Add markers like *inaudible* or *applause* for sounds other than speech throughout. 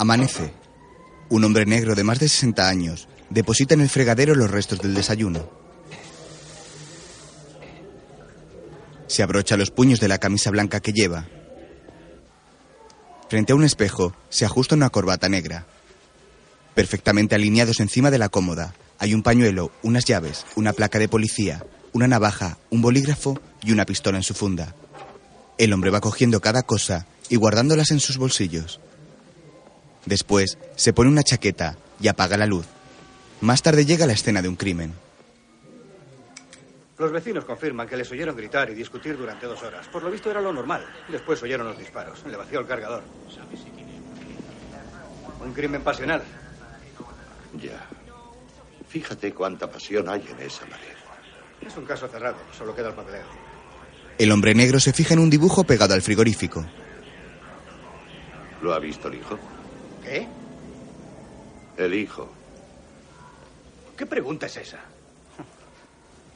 Amanece. Un hombre negro de más de 60 años deposita en el fregadero los restos del desayuno. Se abrocha los puños de la camisa blanca que lleva. Frente a un espejo, se ajusta una corbata negra. Perfectamente alineados encima de la cómoda, hay un pañuelo, unas llaves, una placa de policía, una navaja, un bolígrafo y una pistola en su funda. El hombre va cogiendo cada cosa y guardándolas en sus bolsillos. Después se pone una chaqueta y apaga la luz. Más tarde llega la escena de un crimen. Los vecinos confirman que les oyeron gritar y discutir durante dos horas. Por lo visto era lo normal. Después oyeron los disparos. Le vació el cargador. Un crimen pasional. Ya. Fíjate cuánta pasión hay en esa pared. Es un caso cerrado. Solo queda el papeleo. El hombre negro se fija en un dibujo pegado al frigorífico. ¿Lo ha visto el hijo? ¿Qué? El hijo. ¿Qué pregunta es esa?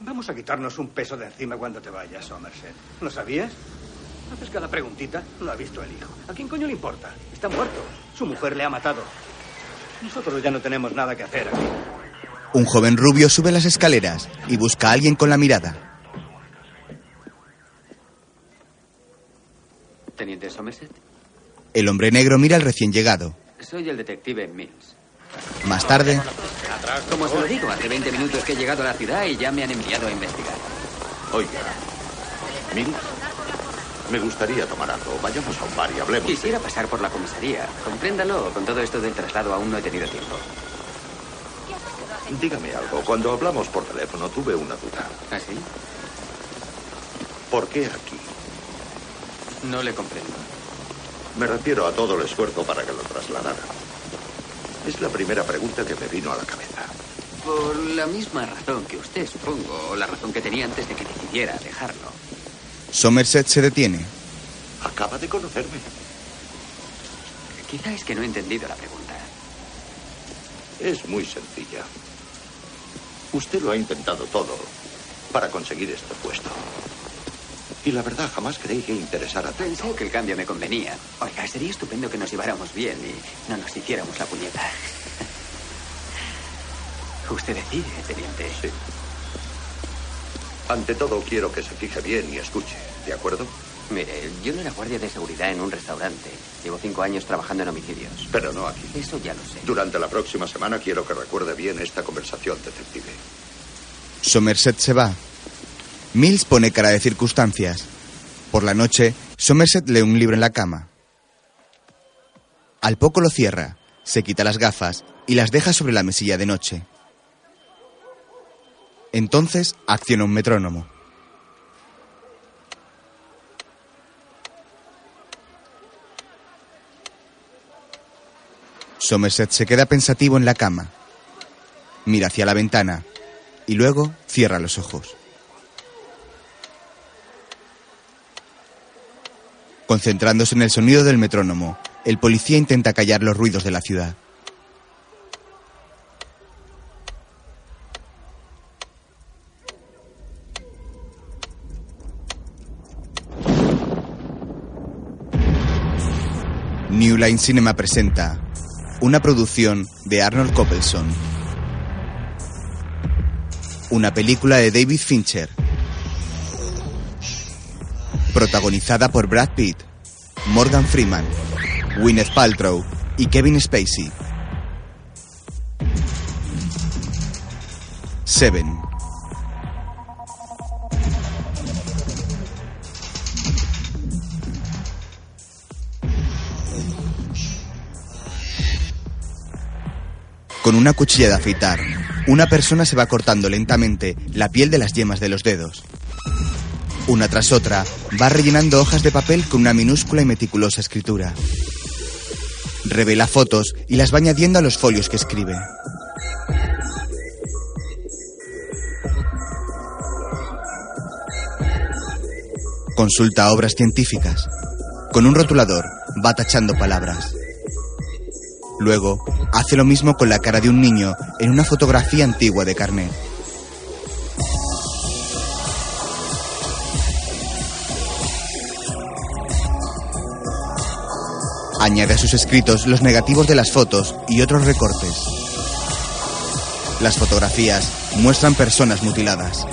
Vamos a quitarnos un peso de encima cuando te vayas, Somerset. ¿Lo sabías? Haces cada preguntita. Lo ha visto el hijo. ¿A quién coño le importa? Está muerto. Su mujer le ha matado. Nosotros ya no tenemos nada que hacer aquí. Un joven rubio sube las escaleras y busca a alguien con la mirada. Teniente Somerset, El hombre negro mira al recién llegado. Soy el detective Mills. Más tarde, Como se lo digo, hace 20 minutos que he llegado a la ciudad y ya me han enviado a investigar. Oiga. Mills, me gustaría tomar algo. Vayamos a un bar y hablemos. de- Quisiera pasar por la comisaría. Compréndalo, con todo esto del traslado aún no he tenido tiempo. Dígame algo. Cuando hablamos por teléfono tuve una duda. ¿Ah, sí? ¿Por qué aquí? No le comprendo. Me refiero a todo el esfuerzo para que lo trasladara. Es la primera pregunta que me vino a la cabeza. Por la misma razón que usted, supongo, o la razón que tenía antes de que decidiera dejarlo. Somerset se detiene. Acaba de conocerme. Quizá es que no he entendido la pregunta. Es muy sencilla. Usted lo ha intentado todo para conseguir este puesto. Y la verdad, jamás creí que interesara tanto. Pensé que el cambio me convenía. Oiga, sería estupendo que nos lleváramos bien y no nos hiciéramos la puñeta. *laughs* Usted decide, teniente. Sí. Ante todo, quiero que se fije bien y escuche, ¿de acuerdo? Mire, yo no era guardia de seguridad en un restaurante. Llevo cinco años trabajando en homicidios. Pero no aquí. Eso ya lo sé. Durante la próxima semana quiero que recuerde bien esta conversación, detective. Somerset se va. Mills pone cara de circunstancias. Por la noche, Somerset lee un libro en la cama. Al poco lo cierra, se quita las gafas y las deja sobre la mesilla de noche. Entonces acciona un metrónomo. Somerset se queda pensativo en la cama. Mira hacia la ventana y luego cierra los ojos. Concentrándose en el sonido del metrónomo, el policía intenta callar los ruidos de la ciudad. New Line Cinema presenta una producción de Arnold Coppelson. Una película de David Fincher. Protagonizada por Brad Pitt, Morgan Freeman, Gwyneth Paltrow y Kevin Spacey. Seven. Con una cuchilla de afeitar, una persona se va cortando lentamente la piel de las yemas de los dedos. Una tras otra, va rellenando hojas de papel con una minúscula y meticulosa escritura. Revela fotos y las va añadiendo a los folios que escribe. Consulta obras científicas. Con un rotulador va tachando palabras. Luego, hace lo mismo con la cara de un niño en una fotografía antigua de carnet. Añade a sus escritos los negativos de las fotos y otros recortes. Las fotografías muestran personas mutiladas.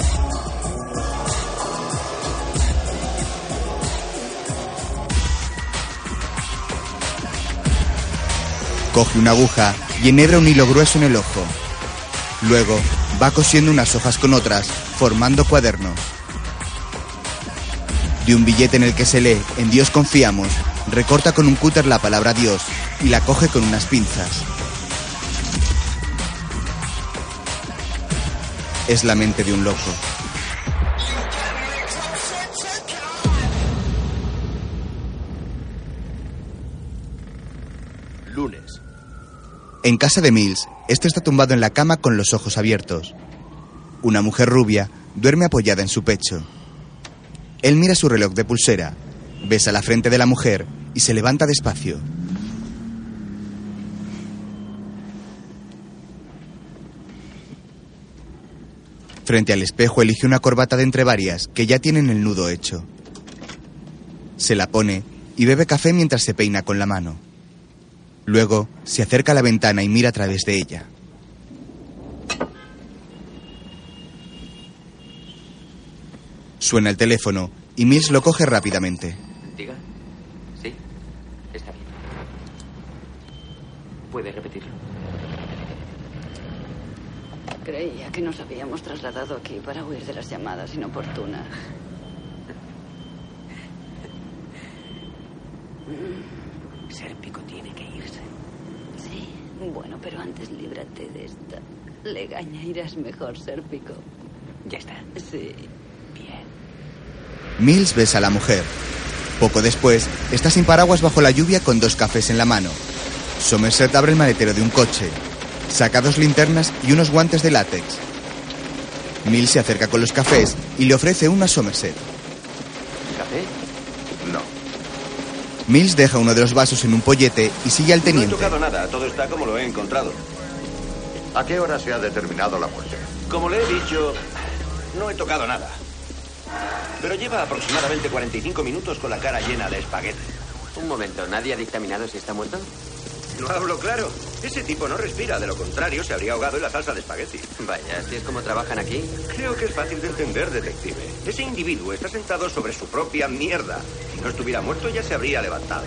Coge una aguja y enhebra un hilo grueso en el ojo. Luego va cosiendo unas hojas con otras, formando cuadernos. De un billete en el que se lee En Dios confiamos, recorta con un cúter la palabra Dios y la coge con unas pinzas. Es la mente de un loco. Lunes. En casa de Mills, este está tumbado en la cama con los ojos abiertos. Una mujer rubia duerme apoyada en su pecho. Él mira su reloj de pulsera, besa la frente de la mujer y se levanta despacio. Frente al espejo elige una corbata de entre varias que ya tienen el nudo hecho. Se la pone y bebe café mientras se peina con la mano. Luego se acerca a la ventana y mira a través de ella. Suena el teléfono y Mills lo coge rápidamente. Diga. Sí. Está bien. ¿Puede repetirlo? Creía que nos habíamos trasladado aquí para huir de las llamadas inoportunas. *laughs* Sérpico tiene que irse. Sí, bueno, pero antes líbrate de esta legaña. Irás mejor, Sérpico. Ya está. Sí. Bien. Mills besa a la mujer. Poco después, está sin paraguas bajo la lluvia con dos cafés en la mano. Somerset abre el maletero de un coche. Saca dos linternas y unos guantes de látex. Mills se acerca con los cafés y le ofrece uno a Somerset. ¿Café? No. Mills deja uno de los vasos en un pollete y sigue al No he teniente. tocado nada, todo está como lo he encontrado. ¿A qué hora se ha determinado la muerte? Como le he dicho, no he tocado nada. Pero lleva aproximadamente 45 minutos con la cara llena de espagueti. Un momento, ¿nadie ha dictaminado si está muerto? No hablo claro. Ese tipo no respira, de lo contrario se habría ahogado en la salsa de espagueti. Vaya, así es como trabajan aquí. Creo que es fácil de entender, detective. Ese individuo está sentado sobre su propia mierda. Si no estuviera muerto ya se habría levantado.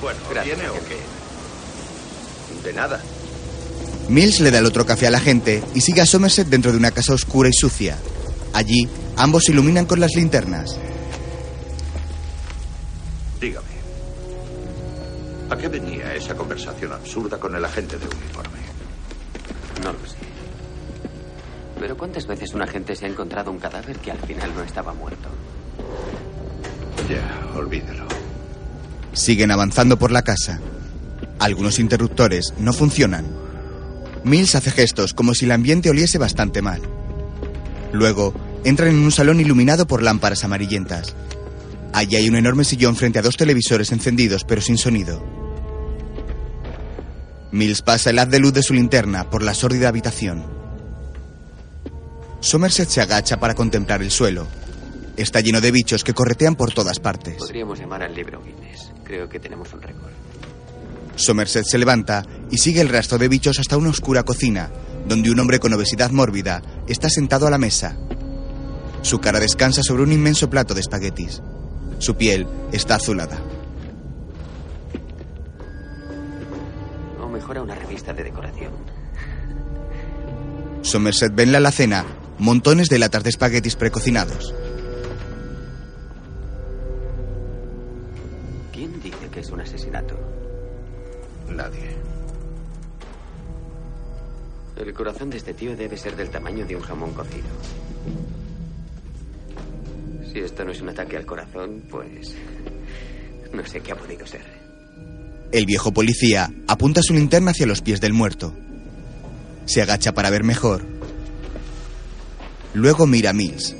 Bueno, Gracias, ¿viene o qué? De nada. Mills le da el otro café a la gente y sigue a Somerset dentro de una casa oscura y sucia. Allí, ambos se iluminan con las linternas. Dígame. ¿A qué venía esa conversación absurda con el agente de uniforme? No lo sé. Pero ¿cuántas veces un agente se ha encontrado un cadáver que al final no estaba muerto? Ya, olvídelo. Siguen avanzando por la casa. Algunos interruptores no funcionan. Mills hace gestos como si el ambiente oliese bastante mal. Luego, entran en un salón iluminado por lámparas amarillentas. Allí hay un enorme sillón frente a dos televisores encendidos pero sin sonido. Mills pasa el haz de luz de su linterna por la sórdida habitación. Somerset se agacha para contemplar el suelo. Está lleno de bichos que corretean por todas partes. Podríamos llamar al libro Guinness. Creo que tenemos un récord. Somerset se levanta y sigue el rastro de bichos hasta una oscura cocina, donde un hombre con obesidad mórbida está sentado a la mesa. Su cara descansa sobre un inmenso plato de espaguetis. Su piel está azulada. Una revista de decoración. Somerset ve en la alacena montones de latas de espaguetis precocinados. ¿Quién dice que es un asesinato? Nadie. El corazón de este tío debe ser del tamaño de un jamón cocido. Si esto no es un ataque al corazón, pues... No sé qué ha podido ser. El viejo policía apunta su linterna hacia los pies del muerto. Se agacha para ver mejor. Luego mira a Mills.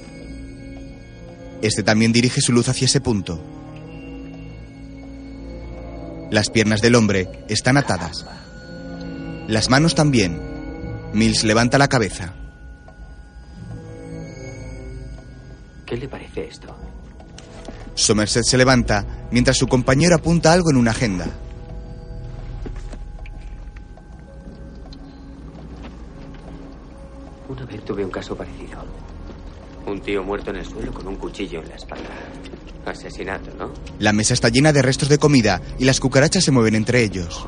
Este también dirige su luz hacia ese punto. Las piernas del hombre están atadas. Las manos también. Mills levanta la cabeza. ¿Qué le parece esto? Somerset se levanta mientras su compañero apunta algo en una agenda. Tuve un caso parecido. Un tío muerto en el suelo con un cuchillo en la espalda. Asesinato, ¿no? La mesa está llena de restos de comida y las cucarachas se mueven entre ellos.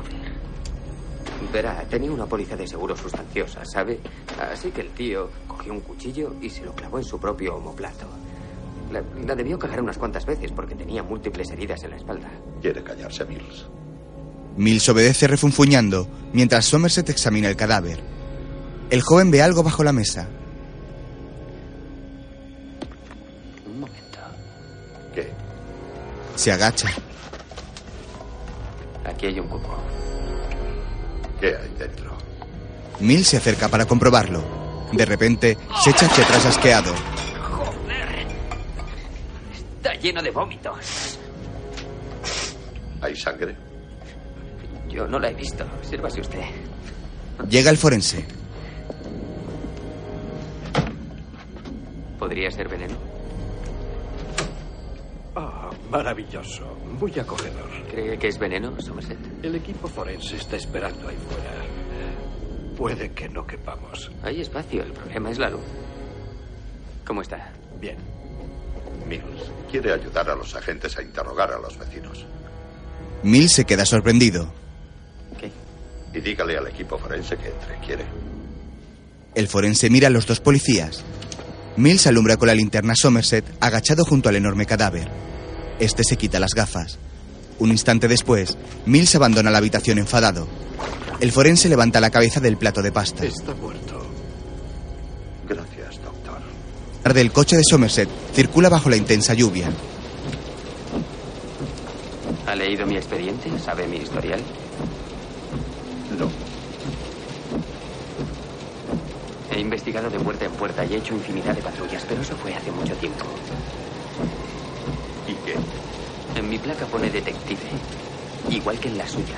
Verá, tenía una póliza de seguro sustanciosa, ¿sabe? Así que el tío cogió un cuchillo y se lo clavó en su propio homoplato. La, la debió cagar unas cuantas veces porque tenía múltiples heridas en la espalda. Quiere callarse, Mills. Mills obedece refunfuñando mientras Somerset examina el cadáver. El joven ve algo bajo la mesa. Un momento. ¿Qué? Se agacha. Aquí hay un cubo. ¿Qué hay dentro? Mills se acerca para comprobarlo. De repente, se echa hacia atrás asqueado. ¡Joder! Está lleno de vómitos. ¿Hay sangre? Yo no la he visto. Sírvase usted. Llega el forense. ¿Podría ser veneno? Ah, maravilloso. Muy acogedor. ¿Cree que es veneno, Somerset? El equipo forense está esperando ahí fuera. Puede que no quepamos. Hay espacio, el problema es la luz. ¿Cómo está? Bien. Mills quiere ayudar a los agentes a interrogar a los vecinos. Mills se queda sorprendido. ¿Qué? Y dígale al equipo forense que entre. ¿Quiere? El forense mira a los dos policías. Mills alumbra con la linterna Somerset agachado junto al enorme cadáver. Este se quita las gafas. Un instante después, Mills abandona la habitación enfadado. El forense levanta la cabeza del plato de pasta. Está muerto. Gracias, doctor. Tarde el coche de Somerset circula bajo la intensa lluvia. ¿Ha leído mi expediente? ¿Sabe mi historial? No. He investigado de puerta en puerta y he hecho infinidad de patrullas, pero eso fue hace mucho tiempo. ¿Y qué? En mi placa pone detective, igual que en la suya.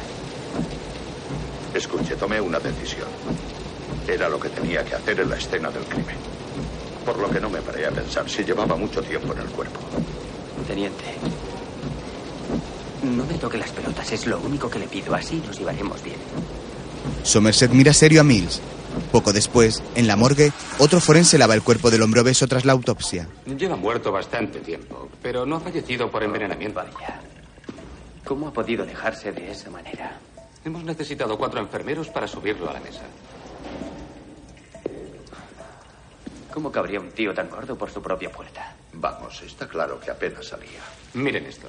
Escuche, tomé una decisión. Era lo que tenía que hacer en la escena del crimen. Por lo que no me paré a pensar si llevaba mucho tiempo en el cuerpo. Teniente, no me toque las pelotas, es lo único que le pido. Así nos llevaremos bien. Somerset mira serio a Mills. Poco después, en la morgue, otro forense lava el cuerpo del hombre obeso tras la autopsia. Lleva muerto bastante tiempo, pero no ha fallecido por envenenamiento. Vaya. ¿Cómo ha podido dejarse de esa manera? Hemos necesitado cuatro enfermeros para subirlo a la mesa. ¿Cómo cabría un tío tan gordo por su propia puerta? Vamos, está claro que apenas salía. Miren esto.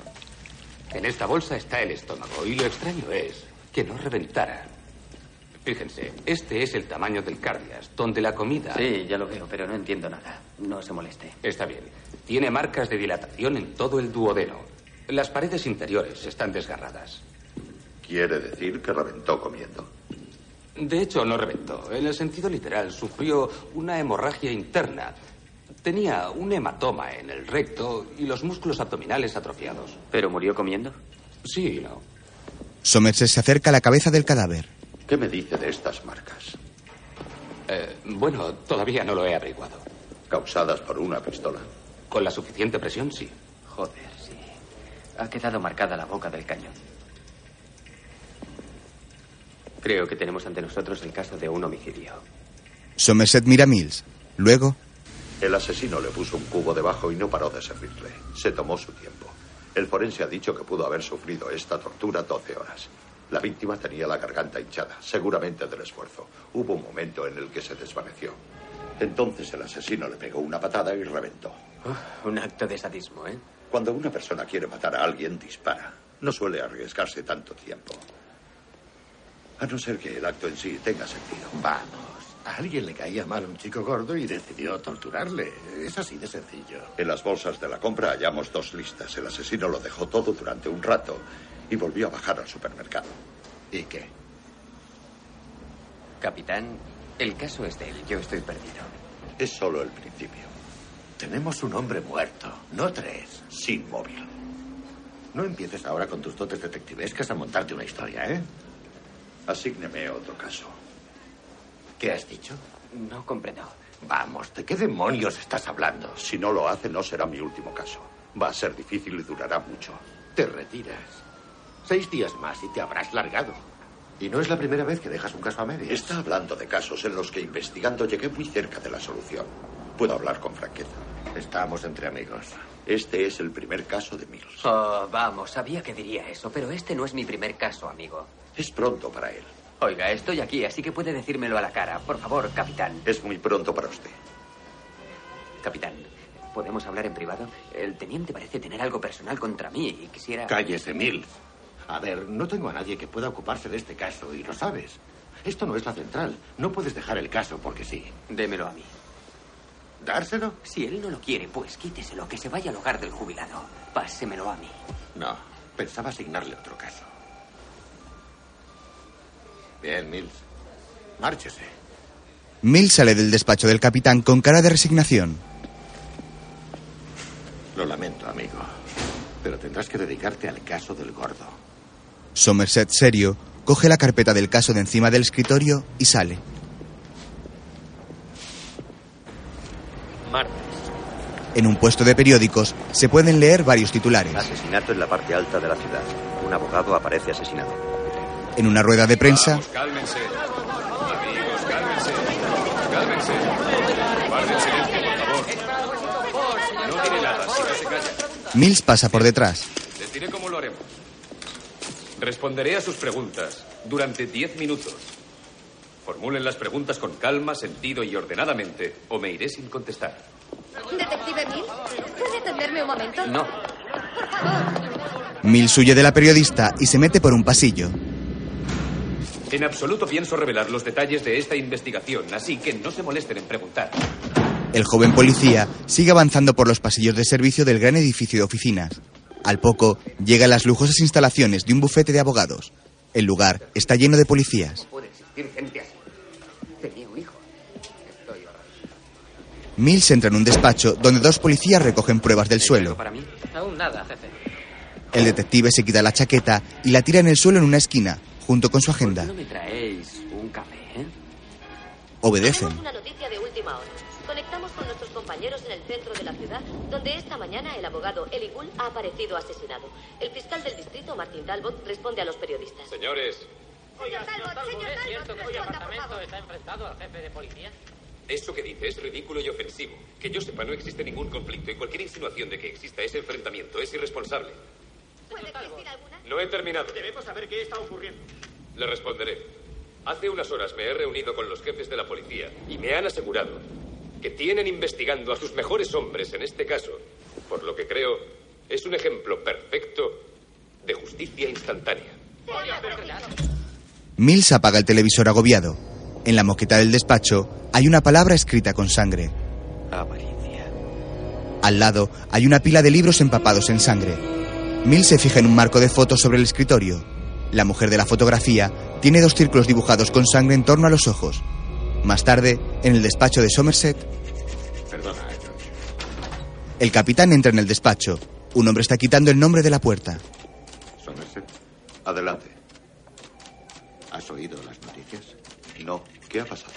En esta bolsa está el estómago y lo extraño es que no reventara. Fíjense, este es el tamaño del cardias, donde la comida... Sí, ya lo veo, pero no entiendo nada. No se moleste. Está bien. Tiene marcas de dilatación en todo el duodeno. Las paredes interiores están desgarradas. ¿Quiere decir que reventó comiendo? De hecho, no reventó. En el sentido literal, sufrió una hemorragia interna. Tenía un hematoma en el recto y los músculos abdominales atrofiados. ¿Pero murió comiendo? Sí y no. Somerset se acerca a la cabeza del cadáver. ¿Qué me dice de estas marcas? Eh, bueno, todavía no lo he averiguado. ¿Causadas por una pistola? Con la suficiente presión, sí. Joder, sí. Ha quedado marcada la boca del cañón. Creo que tenemos ante nosotros el caso de un homicidio. Somerset mira Mills. Luego, El asesino le puso un cubo debajo y no paró de servirle. Se tomó su tiempo. El forense ha dicho que pudo haber sufrido esta tortura 12 horas. La víctima tenía la garganta hinchada, seguramente del esfuerzo. Hubo un momento en el que se desvaneció. Entonces el asesino le pegó una patada y reventó. Oh, un acto de sadismo, ¿eh? Cuando una persona quiere matar a alguien, dispara. No suele arriesgarse tanto tiempo. A no ser que el acto en sí tenga sentido. Vamos, a alguien le caía mal un chico gordo y decidió torturarle. Es así de sencillo. En las bolsas de la compra hallamos dos listas. El asesino lo dejó todo durante un rato y volvió a bajar al supermercado. ¿Y qué? Capitán, el caso es de él. Yo estoy perdido. Es solo el principio. Tenemos un hombre muerto, no tres. Sin móvil. No empieces ahora con tus dotes detectivescas a montarte una historia, ¿eh? Asígneme otro caso. ¿Qué has dicho? No comprendo. Vamos, ¿de qué demonios estás hablando? Si no lo hace, no será mi último caso. Va a ser difícil y durará mucho. Te retiras. Seis días más y te habrás largado. Y no es la primera vez que dejas un caso a medias. Está hablando de casos en los que investigando llegué muy cerca de la solución. Puedo hablar con franqueza. Estamos entre amigos. Este es el primer caso de Mills. Oh, vamos, sabía que diría eso, pero este no es mi primer caso, amigo. Es pronto para él. Oiga, estoy aquí, así que puede decírmelo a la cara. Por favor, capitán. Es muy pronto para usted. Capitán, ¿podemos hablar en privado? El teniente parece tener algo personal contra mí y quisiera... Cállese, Mills. A ver, no tengo a nadie que pueda ocuparse de este caso y lo sabes. Esto no es la central. No puedes dejar el caso porque sí. Démelo a mí. ¿Dárselo? Si él no lo quiere, pues quíteselo, que se vaya al hogar del jubilado. Pásemelo a mí. No, pensaba asignarle otro caso. Bien, Mills. Márchese. Mills sale del despacho del capitán con cara de resignación. Lo lamento, amigo. Pero tendrás que dedicarte al caso del gordo. Somerset, serio, coge la carpeta del caso de encima del escritorio y sale. Martes. En un puesto de periódicos se pueden leer varios titulares. Asesinato en la parte alta de la ciudad. Un abogado aparece asesinado. En una rueda de prensa, Vamos, cálmense. Amigos, cálmense. Cálmense. Guarden silencio, por favor. No tiene nada, si no se calla. Mills pasa por detrás. Les diré cómo lo haremos. Responderé a sus preguntas durante diez minutos. Formulen las preguntas con calma, sentido y ordenadamente, o me iré sin contestar. Detective Mills, ¿puede atenderme un momento? No. Mills huye de la periodista y se mete por un pasillo. En absoluto pienso revelar los detalles de esta investigación, así que no se molesten en preguntar. El joven policía sigue avanzando por los pasillos de servicio del gran edificio de oficinas. Al poco, llega a las lujosas instalaciones de un bufete de abogados. El lugar está lleno de policías. Mills entra en un despacho donde dos policías recogen pruebas del suelo. ¿Para mí? Aún nada, jefe. El detective se quita la chaqueta y la tira en el suelo en una esquina, junto con su ¿Por qué agenda. Obedecen. Donde esta mañana el abogado Eli Gould ha aparecido asesinado. El fiscal del distrito, Martin Talbot, responde a los periodistas. Señores, Señor Talbot, señor ¿Es cierto que su responda, apartamento está enfrentado al jefe de policía? eso que dice es ridículo y ofensivo. Que yo sepa, no existe ningún conflicto y cualquier insinuación de que exista ese enfrentamiento es irresponsable. ¿Puede existir alguna? No he terminado. Debemos saber qué está ocurriendo. Le responderé. Hace unas horas me he reunido con los jefes de la policía y me han asegurado que tienen investigando a sus mejores hombres en este caso, por lo que creo es un ejemplo perfecto de justicia instantánea. Mills apaga el televisor agobiado. En la moqueta del despacho hay una palabra escrita con sangre. Avaricia. Al lado hay una pila de libros empapados en sangre. Mills se fija en un marco de fotos sobre el escritorio. La mujer de la fotografía tiene dos círculos dibujados con sangre en torno a los ojos. Más tarde, en el despacho de Somerset, Perdona, George. el capitán entra en el despacho. Un hombre está quitando el nombre de la puerta. Somerset, Adelante. ¿has oído las noticias? No, ¿qué ha pasado?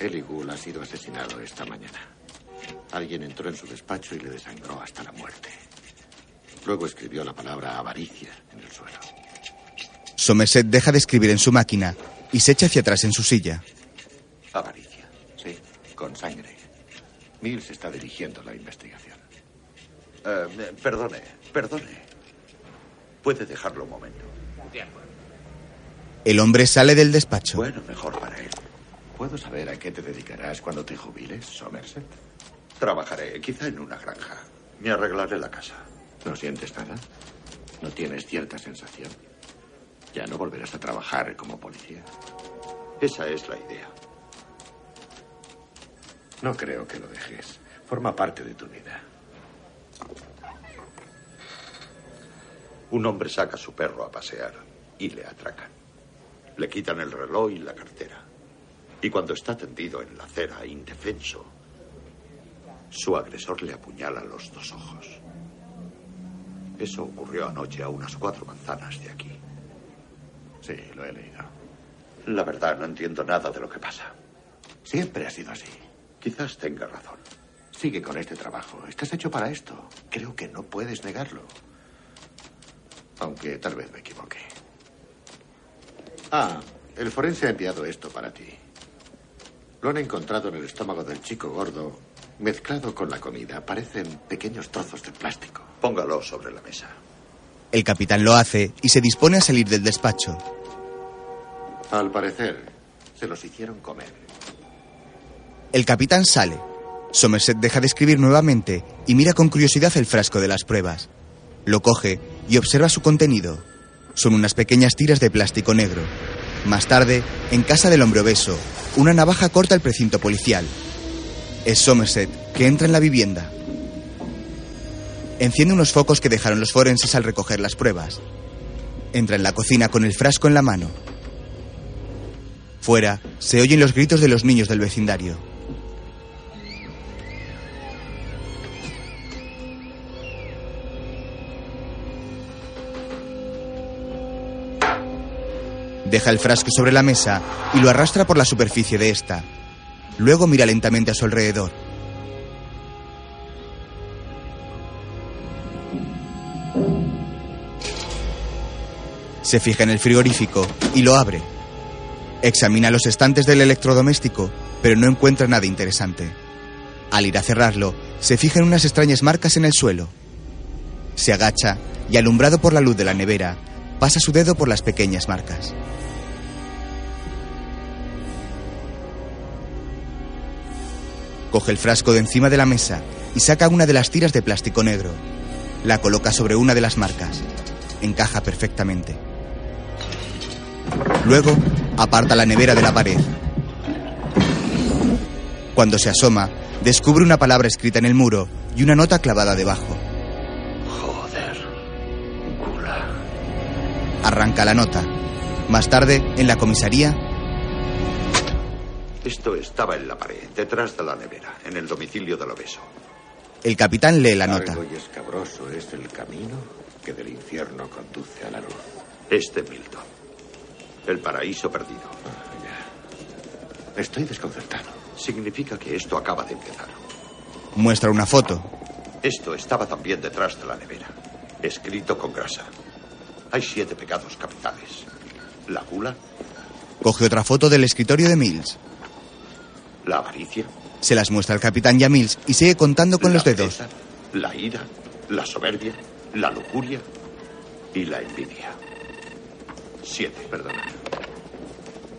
Eli Gould ha sido asesinado esta mañana. Alguien entró en su despacho y le desangró hasta la muerte. Luego escribió la palabra avaricia en el suelo. Somerset deja de escribir en su máquina y se echa hacia atrás en su silla. Avaricia. Sí, con sangre. Mills está dirigiendo la investigación. Eh, perdone, perdone. Puede dejarlo un momento. El hombre sale del despacho. Bueno, mejor para él. ¿Puedo saber a qué te dedicarás cuando te jubiles, Somerset? Trabajaré, quizá en una granja. Me arreglaré la casa. ¿No sientes nada? ¿No tienes cierta sensación? Ya no volverás a trabajar como policía. Esa es la idea. No creo que lo dejes. Forma parte de tu vida. Un hombre saca a su perro a pasear y le atracan. Le quitan el reloj y la cartera. Y cuando está tendido en la acera, indefenso, su agresor le apuñala los dos ojos. Eso ocurrió anoche a unas cuatro manzanas de aquí. Sí, lo he leído. La verdad, no entiendo nada de lo que pasa. Siempre ha sido así. Quizás tenga razón. Sigue con este trabajo. Estás hecho para esto. Creo que no puedes negarlo. Aunque tal vez me equivoque. Ah, el forense ha enviado esto para ti. Lo han encontrado en el estómago del chico gordo, mezclado con la comida. Parecen pequeños trozos de plástico. Póngalo sobre la mesa. El capitán lo hace y se dispone a salir del despacho. Al parecer, se los hicieron comer. El capitán sale. Somerset deja de escribir nuevamente y mira con curiosidad el frasco de las pruebas. Lo coge y observa su contenido. Son unas pequeñas tiras de plástico negro. Más tarde, en casa del hombre obeso, una navaja corta el precinto policial. Es Somerset, que entra en la vivienda. Enciende unos focos que dejaron los forenses al recoger las pruebas. Entra en la cocina con el frasco en la mano. Fuera, se oyen los gritos de los niños del vecindario. Deja el frasco sobre la mesa y lo arrastra por la superficie de esta. Luego mira lentamente a su alrededor. Se fija en el frigorífico y lo abre. Examina los estantes del electrodoméstico, pero no encuentra nada interesante. Al ir a cerrarlo, se fija en unas extrañas marcas en el suelo. Se agacha y, alumbrado por la luz de la nevera, pasa su dedo por las pequeñas marcas. Coge el frasco de encima de la mesa y saca una de las tiras de plástico negro. La coloca sobre una de las marcas. Encaja perfectamente. Luego, aparta la nevera de la pared. Cuando se asoma, descubre una palabra escrita en el muro y una nota clavada debajo. Joder. Gula. Arranca la nota. Más tarde, en la comisaría, Esto estaba en la pared, detrás de la nevera, en el domicilio del obeso. el capitán lee la nota. Largo y escabroso es el camino que del infierno conduce a la luz. Este Milton. El paraíso perdido. Estoy desconcertado. Significa que esto acaba de empezar. Muestra una foto. Esto estaba también detrás de la nevera, escrito con grasa. Hay siete pecados capitales. La gula, Coge otra foto del escritorio de Mills. La avaricia, Se las muestra al capitán y a Mills y sigue contando con la los dedos. la ira, la soberbia, la lujuria y la envidia. Siete, perdona.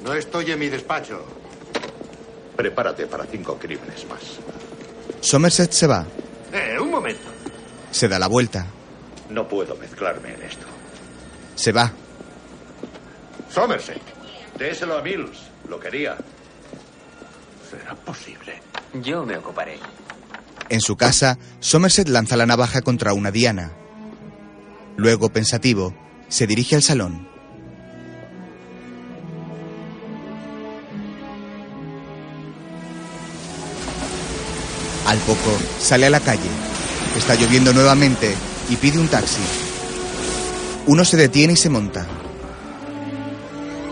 No estoy en mi despacho. Prepárate para cinco crímenes más. Somerset se va. Eh, un momento. Se da la vuelta. No puedo mezclarme en esto. Se va. Somerset, déselo a Mills. Lo quería. ¿Será posible? Yo me ocuparé. En su casa, Somerset lanza la navaja contra una diana. Luego, pensativo, se dirige al salón. Al poco, sale a la calle. Está lloviendo nuevamente y pide un taxi. Uno se detiene y se monta.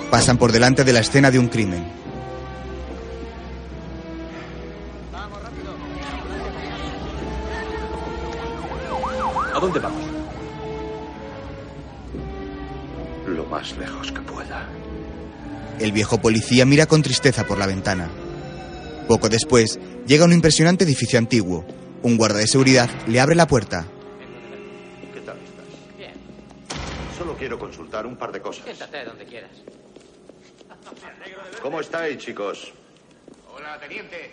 Pasan por delante de la escena de un crimen. Dónde vamos? Lo más lejos que pueda. El viejo policía mira con tristeza por la ventana. Poco después, llega un impresionante edificio antiguo. Un guarda de seguridad le abre la puerta. ¿Qué tal estás? Bien. Solo quiero consultar un par de cosas. Siéntate donde quieras. ¿Cómo estáis, chicos? Hola, teniente.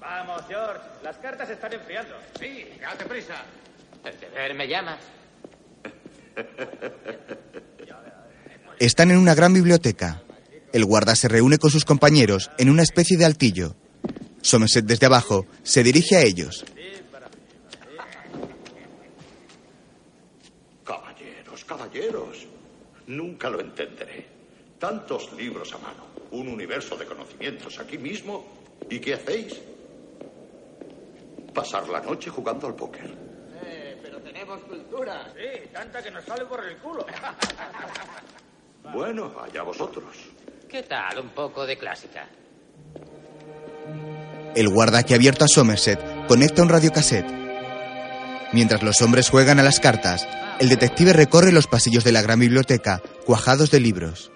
Vamos, George. Las cartas están enfriando. Sí, date prisa. El deber me llama. Están en una gran biblioteca. El guarda se reúne con sus compañeros en una especie de altillo. Somerset desde abajo se dirige a ellos. Caballeros, caballeros. Nunca lo entenderé. Tantos libros a mano, un universo de conocimientos aquí mismo. ¿Y qué hacéis? Pasar la noche jugando al póker. Pero tenemos cultura. Sí, tanta que nos sale por el culo. *laughs* Bueno, allá vosotros. ¿Qué tal un poco de clásica? El guarda que ha abierto a Somerset conecta un radiocassette. Mientras los hombres juegan a las cartas, el detective recorre los pasillos de la gran biblioteca, cuajados de libros.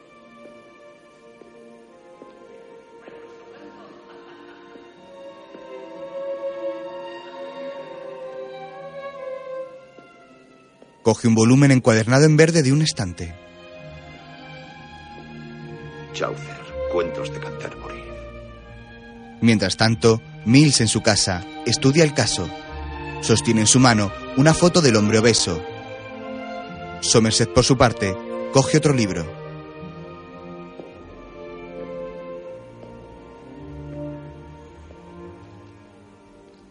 Coge un volumen encuadernado en verde de un estante. Chaucer, cuentos de Canterbury. Mientras tanto, Mills en su casa estudia el caso. Sostiene en su mano una foto del hombre obeso. Somerset, por su parte, coge otro libro.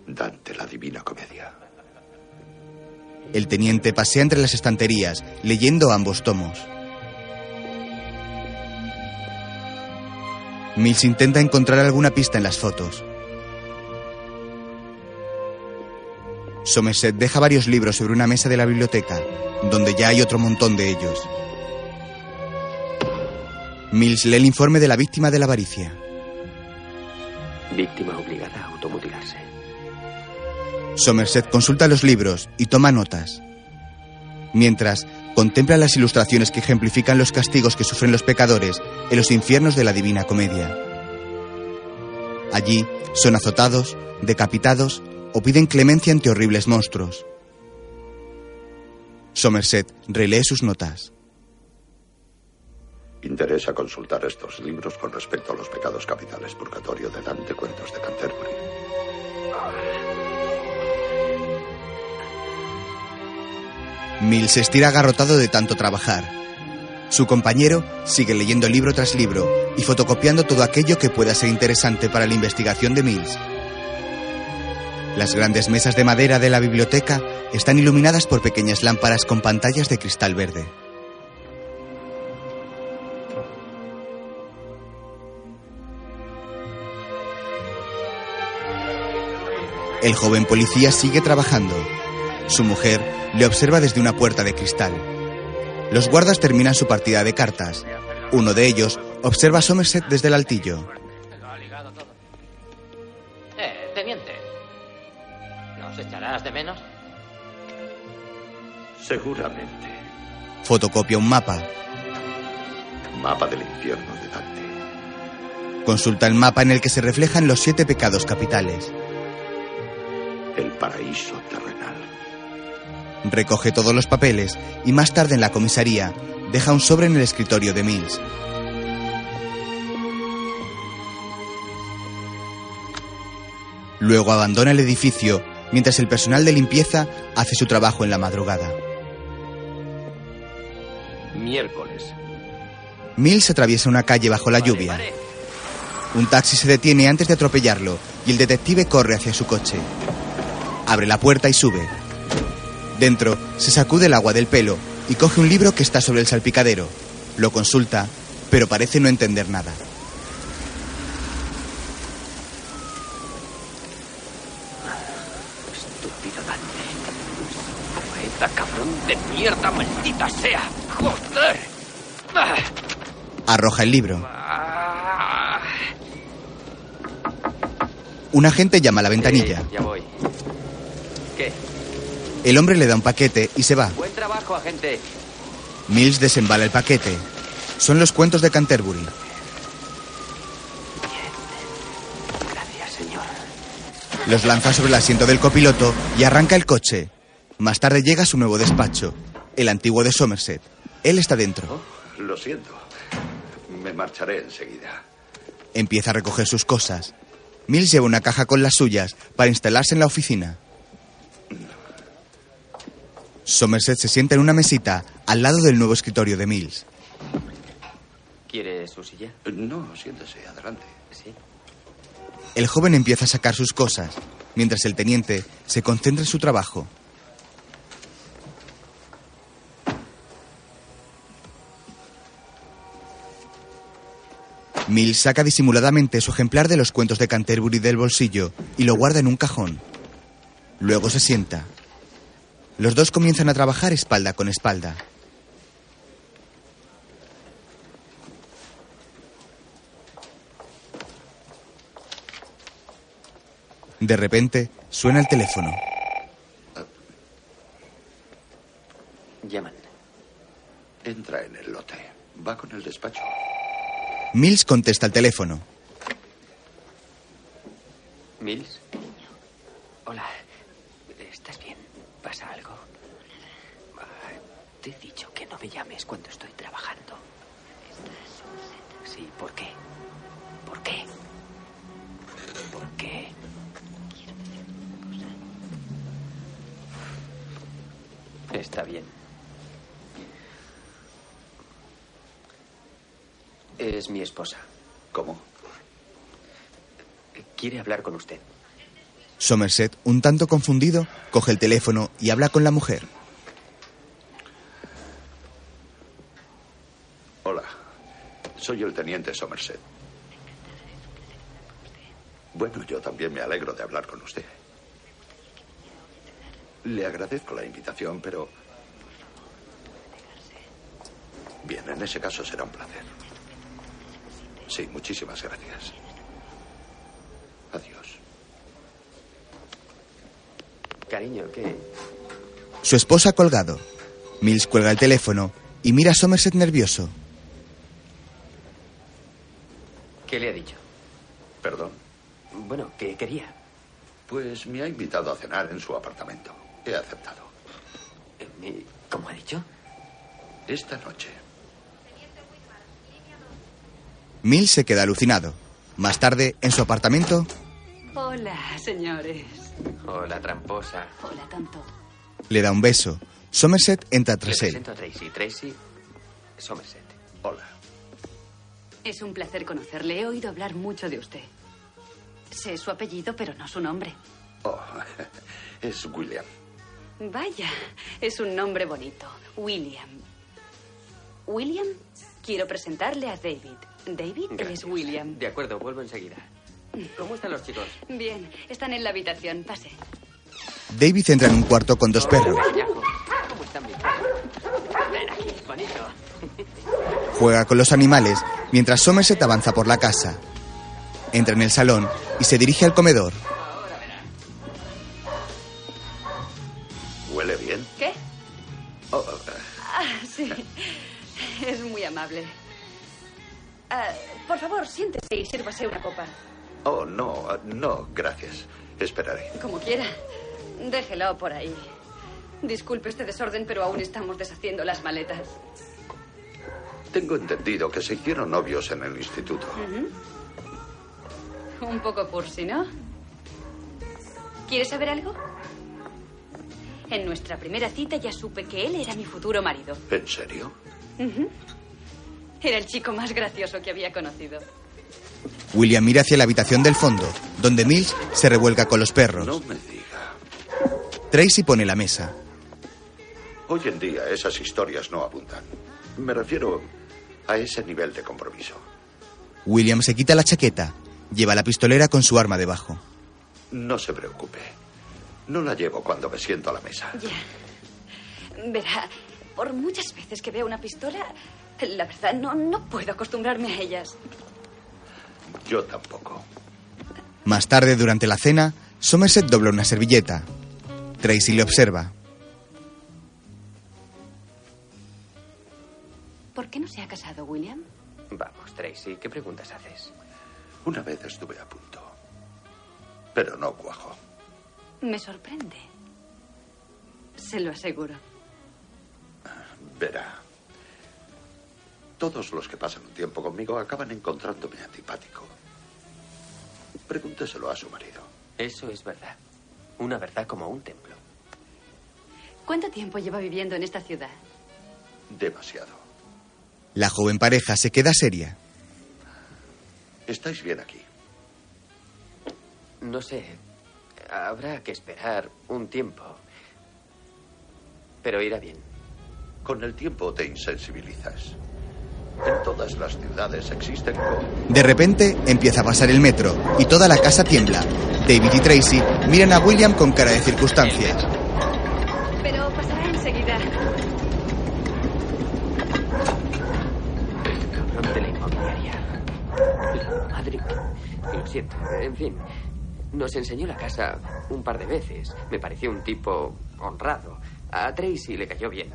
Dante, la Divina Comedia. El teniente pasea entre las estanterías, leyendo ambos tomos. Mills intenta encontrar alguna pista en las fotos. Somerset deja varios libros sobre una mesa de la biblioteca, donde ya hay otro montón de ellos. Mills lee el informe de la víctima de la avaricia. Víctima obligada a automutilarse. Somerset consulta los libros y toma notas. Mientras, contempla las ilustraciones que ejemplifican los castigos que sufren los pecadores en los infiernos de la Divina Comedia. Allí son azotados, decapitados o piden clemencia ante horribles monstruos. Somerset relee sus notas. Interesa consultar estos libros con respecto a los pecados capitales purgatorio de Dante, cuentos de Canterbury. Mills se estira agarrotado de tanto trabajar. Su compañero sigue leyendo libro tras libro y fotocopiando todo aquello que pueda ser interesante para la investigación de Mills. Las grandes mesas de madera de la biblioteca están iluminadas por pequeñas lámparas con pantallas de cristal verde. El joven policía sigue trabajando. Su mujer le observa desde una puerta de cristal. Los guardas terminan su partida de cartas. Uno de ellos observa a Somerset desde el altillo. Eh, teniente. ¿Nos echarás de menos? Seguramente. Fotocopia un mapa. Mapa del infierno de Dante. Consulta el mapa en el que se reflejan los siete pecados capitales. El paraíso terrenal. Recoge todos los papeles y más tarde en la comisaría deja un sobre en el escritorio de Mills. Luego abandona el edificio mientras el personal de limpieza hace su trabajo en la madrugada. Miércoles. Mills atraviesa una calle bajo la lluvia. Un taxi se detiene antes de atropellarlo y el detective corre hacia su coche. Abre la puerta y sube. Dentro se sacude el agua del pelo y coge un libro que está sobre el salpicadero. Lo consulta, pero parece no entender nada. Estúpido Dante. Poeta cabrón de mierda, maldita sea. Joder. Ah. Arroja el libro. Un agente llama a la ventanilla. Ya voy. ¿Qué? El hombre le da un paquete y se va. Buen trabajo, agente. Mills desembala el paquete. Son los cuentos de Canterbury. Gracias, señor. Los lanza sobre el asiento del copiloto y arranca el coche. Más tarde llega a su nuevo despacho, el antiguo de Somerset. Él está dentro. Lo siento. Me marcharé enseguida. Empieza a recoger sus cosas. Mills lleva una caja con las suyas para instalarse en la oficina. Somerset se sienta en una mesita al lado del nuevo escritorio de Mills. ¿Quiere su silla? No, siéntese, adelante. Sí. El joven empieza a sacar sus cosas, mientras el teniente se concentra en su trabajo. Mills saca disimuladamente su ejemplar de los cuentos de Canterbury del bolsillo y lo guarda en un cajón. Luego se sienta. Los dos comienzan a trabajar espalda con espalda. De repente, suena el teléfono. Llaman. Entra en el lote. Va con el despacho. Mills contesta el teléfono. ¿Mills? Hola. ¿Estás bien? ¿Pasa algo? Te he dicho que no me llames cuando estoy trabajando. Sí, ¿por qué? ¿Por qué? ¿Por qué? Está bien. Es mi esposa. ¿Cómo? Quiere hablar con usted. Somerset, un tanto confundido, coge el teléfono y habla con la mujer. Soy el teniente Somerset. Bueno, yo también me alegro de hablar con usted. Le agradezco la invitación, pero... Bien, en ese caso será un placer. Sí, muchísimas gracias. Adiós. Cariño, ¿qué? Su esposa ha colgado. Mills cuelga el teléfono y mira a Somerset nervioso. ¿Qué le ha dicho? Perdón. Bueno, ¿qué quería? Pues me ha invitado a cenar en su apartamento. He aceptado. Eh, ¿Cómo ha dicho? Esta noche. Mills se queda alucinado. Más tarde, en su apartamento, Hola, señores. Hola, tramposa. Hola, tanto. le da un beso. Somerset entra Le tras él. presento a Tracy. Tracy Somerset. Hola. Es un placer conocerle. He oído hablar mucho de usted. Sé su apellido, pero no su nombre. Oh, *laughs* es William. Vaya, es un nombre bonito. William. William, quiero presentarle a David. David, él es. William. De acuerdo, vuelvo enseguida. ¿Cómo están los chicos? Bien, están en la habitación. Pase. David entra en un cuarto con dos perros. ¿Cómo están mis perros? Ven aquí, bonito. Juega con los animales mientras Somerset avanza por la casa. Entra en el salón y se dirige al comedor. ¿Huele bien? ¿Qué? Oh, Ah, sí. Es muy amable. Ah, por favor, siéntese y sírvase una copa. oh, no, no, gracias. Esperaré. Como quiera. Déjelo por ahí. Disculpe este desorden, pero aún estamos deshaciendo las maletas. Tengo entendido que se hicieron novios en el instituto. Un poco cursi, ¿no? ¿Quieres saber algo? En nuestra primera cita ya supe que él era mi futuro marido. ¿En serio? Era el chico más gracioso que había conocido. William mira hacia la habitación del fondo, donde Mills se revuelca con los perros. No me diga. Tracy pone la mesa. Hoy en día esas historias no abundan. Me refiero a ese nivel de compromiso. William se quita la chaqueta. Lleva la pistolera con su arma debajo. No se preocupe. No la llevo cuando me siento a la mesa. Ya. Verá, por muchas veces que veo una pistola, la verdad no, no puedo acostumbrarme a ellas. Yo tampoco. Más tarde, durante la cena, Somerset dobla una servilleta. Tracy le observa. ¿Por qué no se ha casado, William? Vamos, Tracy, ¿qué preguntas haces? Una vez estuve a punto. Pero no cuajo. Me sorprende. Se lo aseguro. Verá. Todos los que pasan un tiempo conmigo acaban encontrándome antipático. Pregúnteselo a su marido. Eso es verdad. Una verdad como un templo. ¿Cuánto tiempo lleva viviendo en esta ciudad? Demasiado. La joven pareja se queda seria. Estáis bien aquí. No sé. Habrá que esperar un tiempo. Pero irá bien. Con el tiempo te insensibilizas. En todas las ciudades existen De repente empieza a pasar el metro y toda la casa tiembla. David y Tracy miran a William con cara de circunstancia. Pero pasará enseguida. Cabrón de la inmobiliaria. La madre. Lo siento. En fin. Nos enseñó la casa un par de veces. Me pareció un tipo honrado. A Tracy le cayó bien.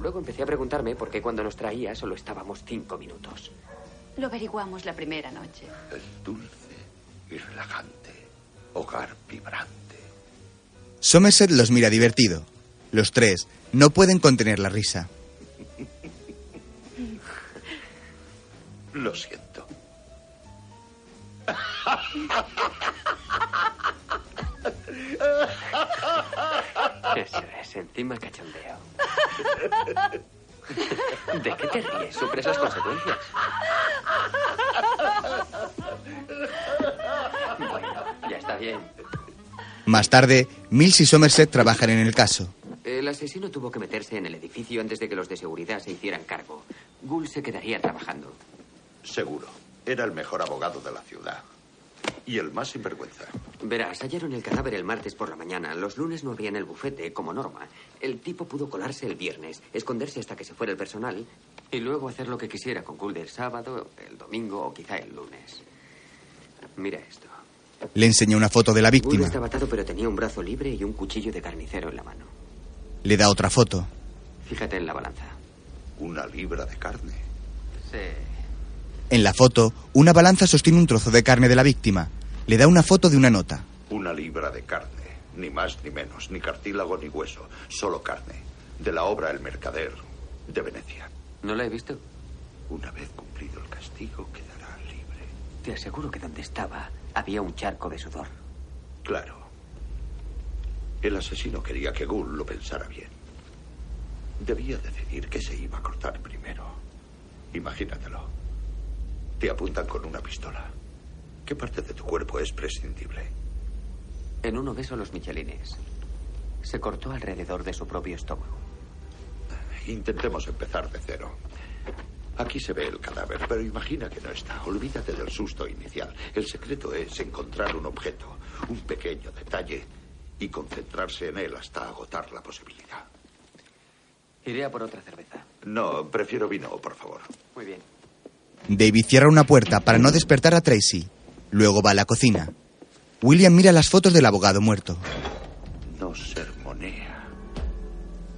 Luego empecé a preguntarme por qué cuando nos traía solo estábamos cinco minutos. Lo averiguamos la primera noche. Es dulce y relajante. Hogar vibrante. Somerset los mira divertido. Los tres No pueden contener la risa. Lo siento. Eso es, encima cachondeo. ¿De qué te ríes? Sufres las consecuencias. Bueno, ya está bien. Más tarde, Mills y Somerset trabajan en el caso. El asesino tuvo que meterse en el edificio antes de que los de seguridad se hicieran cargo. Gull se quedaría trabajando. Seguro. Era el mejor abogado de la ciudad. Y el más sinvergüenza. Verás, hallaron el cadáver el martes por la mañana. Los lunes no había en el bufete, como norma. El tipo pudo colarse el viernes, esconderse hasta que se fuera el personal y luego hacer lo que quisiera con Gull el sábado, el domingo o quizá el lunes. Mira esto. Le enseña una foto de la víctima. estaba atado, pero tenía un brazo libre y un cuchillo de carnicero en la mano. Le da otra foto. Fíjate en la balanza. Una libra de carne. Sí. En la foto, una balanza sostiene un trozo de carne de la víctima. Le da una foto de una nota. Una libra de carne. Ni más ni menos. Ni cartílago ni hueso. Solo carne. De la obra El Mercader de Venecia. ¿No la he visto? Una vez cumplido el castigo, quedará libre. Te aseguro que donde estaba había un charco de sudor. Claro. El asesino quería que Gull lo pensara bien. Debía decidir qué se iba a cortar primero. Imagínatelo. Te apuntan con una pistola. ¿Qué parte de tu cuerpo es prescindible? En uno beso los michelines. Se cortó alrededor de su propio estómago. Intentemos empezar de cero. Aquí se ve el cadáver, pero imagina que no está. Olvídate del susto inicial. El secreto es encontrar un objeto, un pequeño detalle, y concentrarse en él hasta agotar la posibilidad. Iré a por otra cerveza. No, prefiero vino, por favor. Muy bien. David cierra una puerta para no despertar a Tracy. Luego va a la cocina. William mira las fotos del abogado muerto. No sermonea.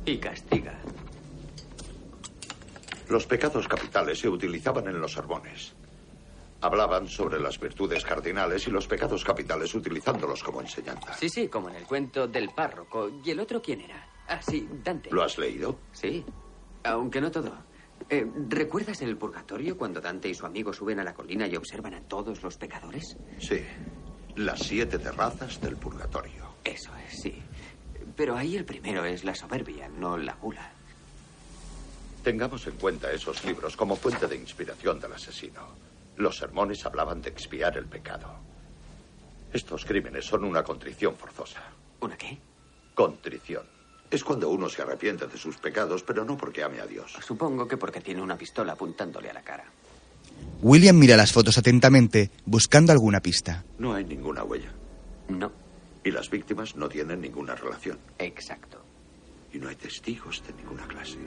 Y castiga. Los pecados capitales se utilizaban en los sermones. Hablaban sobre las virtudes cardinales y los pecados capitales utilizándolos como enseñanza. Sí, sí, como en el cuento del párroco. ¿Y el otro quién era? Ah, sí, Dante. ¿Lo has leído? Sí, aunque no todo. Eh, ¿Recuerdas el purgatorio cuando Dante y su amigo suben a la colina y observan a todos los pecadores? Sí. Las siete terrazas del purgatorio. Eso es, sí. Pero ahí el primero es la soberbia, no la gula. Tengamos en cuenta esos libros como fuente de inspiración del asesino. Los sermones hablaban de expiar el pecado. Estos crímenes son una contrición forzosa. ¿Una qué? Contrición. Es cuando uno se arrepiente de sus pecados, pero no porque ame a Dios. Supongo que porque tiene una pistola apuntándole a la cara. William mira las fotos atentamente, buscando alguna pista. No hay ninguna huella. No. Y las víctimas no tienen ninguna relación. Exacto. Y no hay testigos de ninguna clase.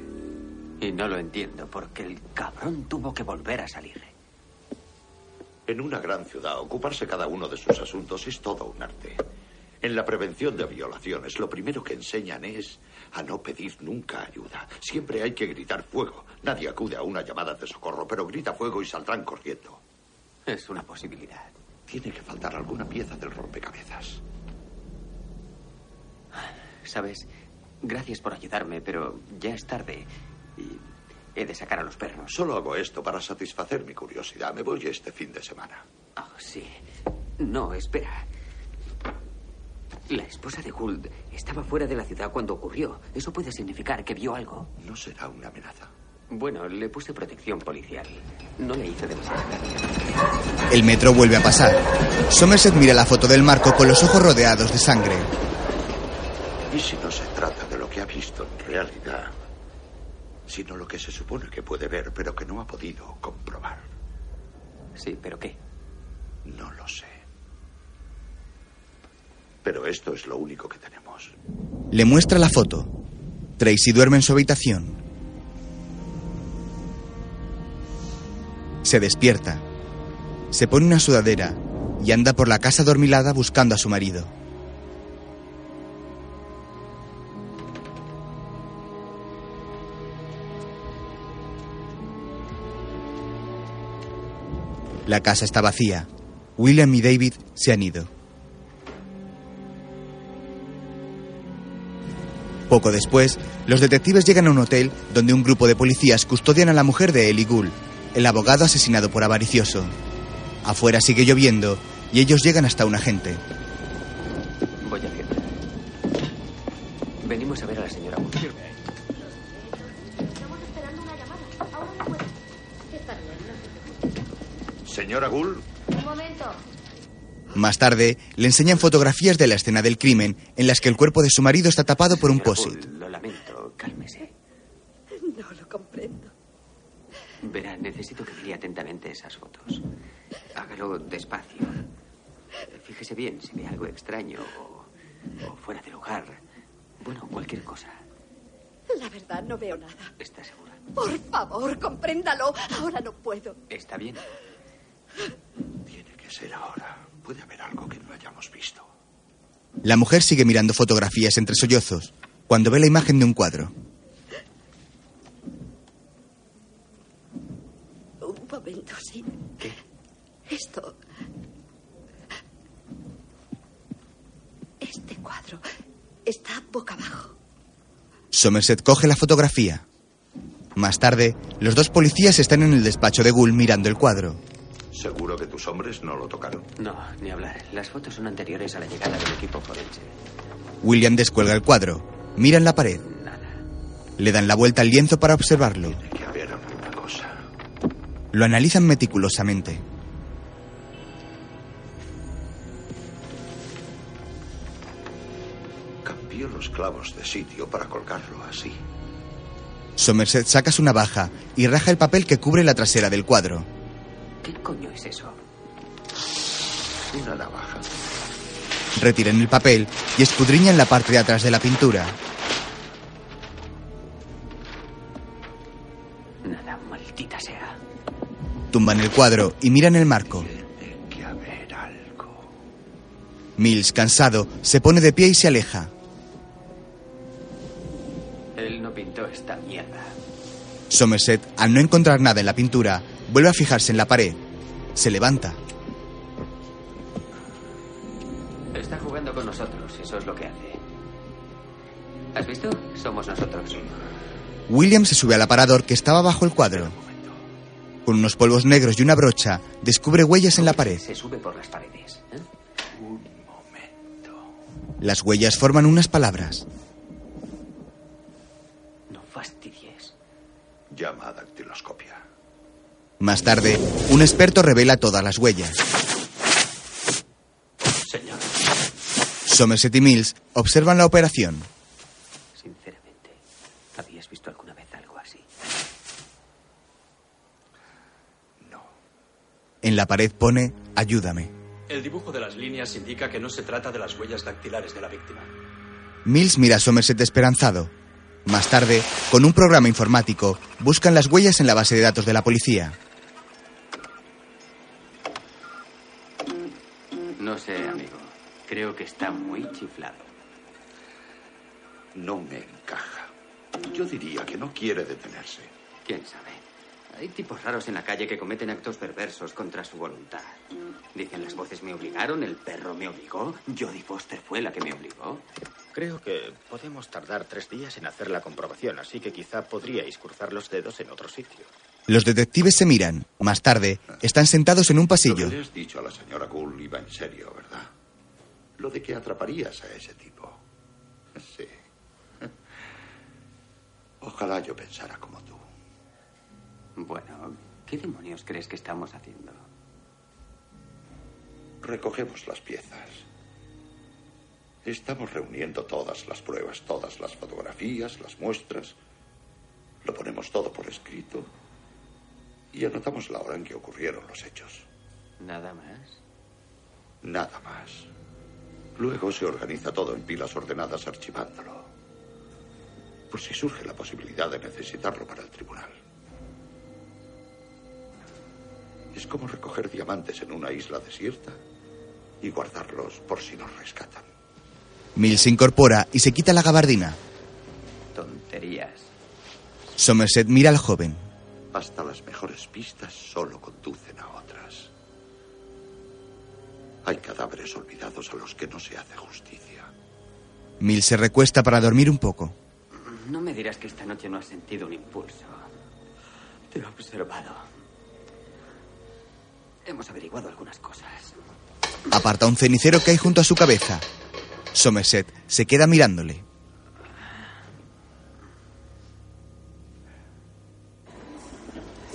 Y no lo entiendo porque el cabrón tuvo que volver a salir. En una gran ciudad, ocuparse cada uno de sus asuntos es todo un arte. En la prevención de violaciones, lo primero que enseñan es a no pedir nunca ayuda. Siempre hay que gritar fuego. Nadie acude a una llamada de socorro, pero grita fuego y saldrán corriendo. Es una posibilidad. Tiene que faltar alguna pieza del rompecabezas. Sabes, gracias por ayudarme, pero ya es tarde y he de sacar a los perros. Solo hago esto para satisfacer mi curiosidad. Me voy este fin de semana. Ah, sí. No, espera. La esposa de Gould estaba fuera de la ciudad cuando ocurrió. Eso puede significar que vio algo. No será una amenaza. Bueno, le puse protección policial. No le hice demasiado. El metro vuelve a pasar. Somerset mira la foto del marco con los ojos rodeados de sangre. ¿Y si no se trata de lo que ha visto en realidad, sino lo que se supone que puede ver, pero que no ha podido comprobar? Sí, pero ¿qué? No lo sé. Pero esto es lo único que tenemos. Le muestra la foto. Tracy duerme en su habitación. Se despierta. Se pone una sudadera y anda por la casa dormilada buscando a su marido. La casa está vacía. William y David se han ido. Poco después, los detectives llegan a un hotel donde un grupo de policías custodian a la mujer de Eli Gould, el abogado asesinado por avaricioso. Afuera sigue lloviendo y ellos llegan hasta un agente. Voy a firmar. Venimos a ver a la señora Wood. Señora Gull, Un momento. Más tarde, le enseñan fotografías de la escena del crimen en las que el cuerpo de su marido está tapado por un post Lo lamento, cálmese. No lo comprendo. Verá, necesito que mire atentamente esas fotos. Hágalo despacio. Fíjese bien si ve algo extraño o, o fuera de lugar. Bueno, cualquier cosa. La verdad, no veo nada. ¿Está segura? Por favor, compréndalo. Ahora no puedo. Está bien. tiene que ser ahora. Puede haber algo que no hayamos visto. La mujer sigue mirando fotografías entre sollozos cuando ve la imagen de un cuadro. Un momento, sí. ¿Qué? Esto. Este cuadro está boca abajo. Somerset coge la fotografía. Más tarde, los dos policías están en el despacho de Gould mirando el cuadro. ¿Seguro que tus hombres no lo tocaron? No, ni hablar. Las fotos son anteriores a la llegada del equipo forense. William descuelga el cuadro, mira en la pared. Le dan la vuelta al lienzo para observarlo. Que haber alguna cosa. Lo analizan meticulosamente. Cambió los clavos de sitio para colgarlo así. Somerset saca su navaja y raja el papel que cubre la trasera del cuadro. ¿Qué coño es eso? Una navaja. Retiran el papel y escudriñan la parte de atrás de la pintura. Nada, maldita sea. Tumban el cuadro y miran el marco. que haber algo. Mills, cansado, se pone de pie y se aleja. Él no pintó esta mierda. Somerset, al no encontrar nada en la pintura, vuelve a fijarse en la pared. Se levanta. Está jugando con nosotros, eso es lo que hace. ¿Has visto? Somos nosotros. William se sube al aparador que estaba bajo el cuadro. Con unos polvos negros y una brocha, descubre huellas en la pared. Se sube por las paredes. ¿eh? Las huellas forman unas palabras. No fastidies. Llama a dactiloscopia. Más tarde, un experto revela todas las huellas. Señor. Somerset y Mills observan la operación. Sinceramente, ¿habías visto alguna vez algo así? En la pared pone Ayúdame. El dibujo de las líneas indica que no se trata de las huellas dactilares de la víctima. Mills mira a Somerset esperanzado. Más tarde, con un programa informático, buscan las huellas en la base de datos de la policía. No sé, amigo. Creo que está muy chiflado. No me encaja. Yo diría que no quiere detenerse. ¿Quién sabe? Hay tipos raros en la calle que cometen actos perversos contra su voluntad. Dicen las voces me obligaron, el perro me obligó, Jodie Foster fue la que me obligó. Creo que podemos tardar tres días en hacer la comprobación, así que quizá podríais cruzar los dedos en otro sitio. Los detectives se miran. Más tarde, están sentados en un pasillo. Lo que le has dicho a la señora Gould iba en serio, ¿verdad? Lo de que atraparías a ese tipo. Sí. Ojalá yo pensara como tú. Bueno, ¿qué demonios crees que estamos haciendo? Recogemos las piezas. Estamos reuniendo todas las pruebas, todas las fotografías, las muestras. Lo ponemos todo por escrito y anotamos la hora en que ocurrieron los hechos. ¿Nada más? Nada más. Luego se organiza todo en pilas ordenadas archivándolo. Por si surge la posibilidad de necesitarlo para el tribunal. Es como recoger diamantes en una isla desierta y guardarlos por si nos rescatan. Mills se incorpora y se quita la gabardina. Tonterías. Somerset mira al joven. Hasta las mejores pistas solo conducen a otras. Hay cadáveres olvidados a los que no se hace justicia. Mil se recuesta para dormir un poco. No me dirás que esta noche no has sentido un impulso. Te he observado. Hemos averiguado algunas cosas. Aparta un cenicero que hay junto a su cabeza. Somerset se queda mirándole.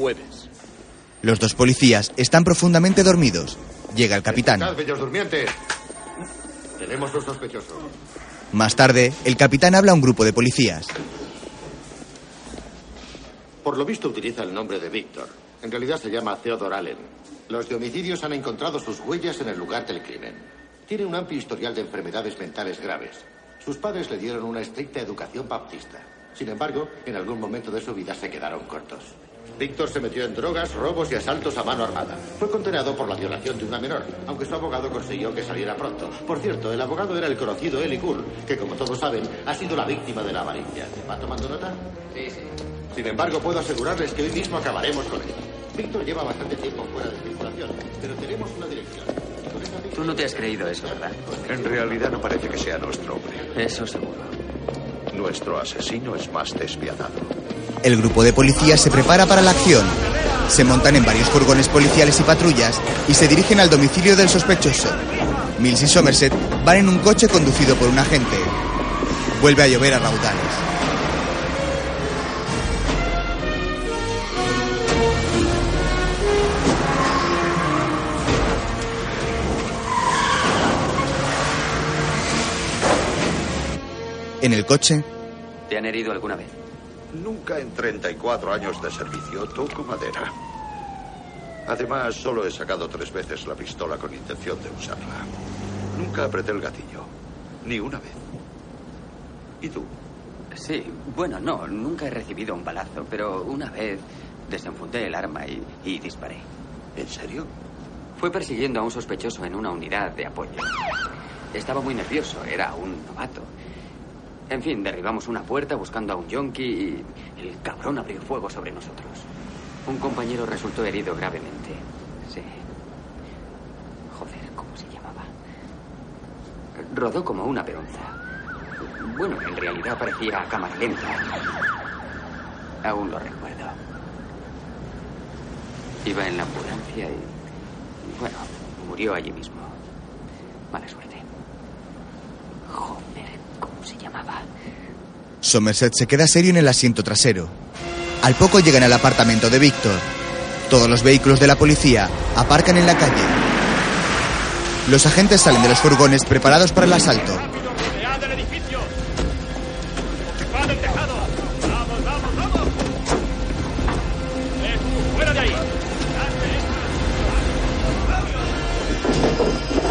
Jueves. Los dos policías están profundamente dormidos. Llega el capitán. Despertad, bellos durmientes. Tenemos los sospechosos. Más tarde, el capitán habla a un grupo de policías. Por lo visto utiliza el nombre de Víctor. En realidad se llama Theodore Allen. Los de homicidios han encontrado sus huellas en el lugar del crimen. Tiene un amplio historial de enfermedades mentales graves. Sus padres le dieron una estricta educación baptista. Sin embargo, en algún momento de su vida se quedaron cortos. Víctor se metió en drogas, robos y asaltos a mano armada. Fue condenado por la violación de una menor, aunque su abogado consiguió que saliera pronto. Por cierto, el abogado era el conocido Eli Gould, que como todos saben, ha sido la víctima de la avaricia. ¿Va tomando nota? Sí, sí. Sin embargo, puedo asegurarles que hoy mismo acabaremos con él. Víctor lleva bastante tiempo fuera de circulación, pero tenemos una dirección. Tú no te has creído eso, ¿verdad? En realidad no parece que sea nuestro hombre. Eso seguro. Nuestro asesino es más despiadado. El grupo de policías se prepara para la acción. Se montan en varios furgones policiales y patrullas y se dirigen al domicilio del sospechoso. Mills y Somerset van en un coche conducido por un agente. Vuelve a llover a raudales. En el coche, ¿Te han herido alguna vez? Nunca en 34 años de servicio toco madera. Además, solo he sacado tres veces la pistola con intención de usarla. Nunca apreté el gatillo. Ni una vez. ¿Y tú? Sí, bueno, no, nunca he recibido un balazo, pero una vez desenfundé el arma y, y disparé. ¿En serio? Fue persiguiendo a un sospechoso en una unidad de apoyo. Estaba muy nervioso, era un novato. En fin, derribamos una puerta buscando a un yonki y el cabrón abrió fuego sobre nosotros. Un compañero resultó herido gravemente. Sí. Joder, ¿cómo se llamaba? Rodó como una peonza. Bueno, en realidad parecía a cámara lenta. Aún lo recuerdo. Iba en la ambulancia y... Bueno, murió allí mismo. Mala suerte. Joder, ¿cómo se llamaba? Somerset se queda serio en el asiento trasero. Al poco llegan al apartamento de Víctor. Todos los vehículos de la policía aparcan en la calle. Los agentes salen de los furgones preparados para el asalto.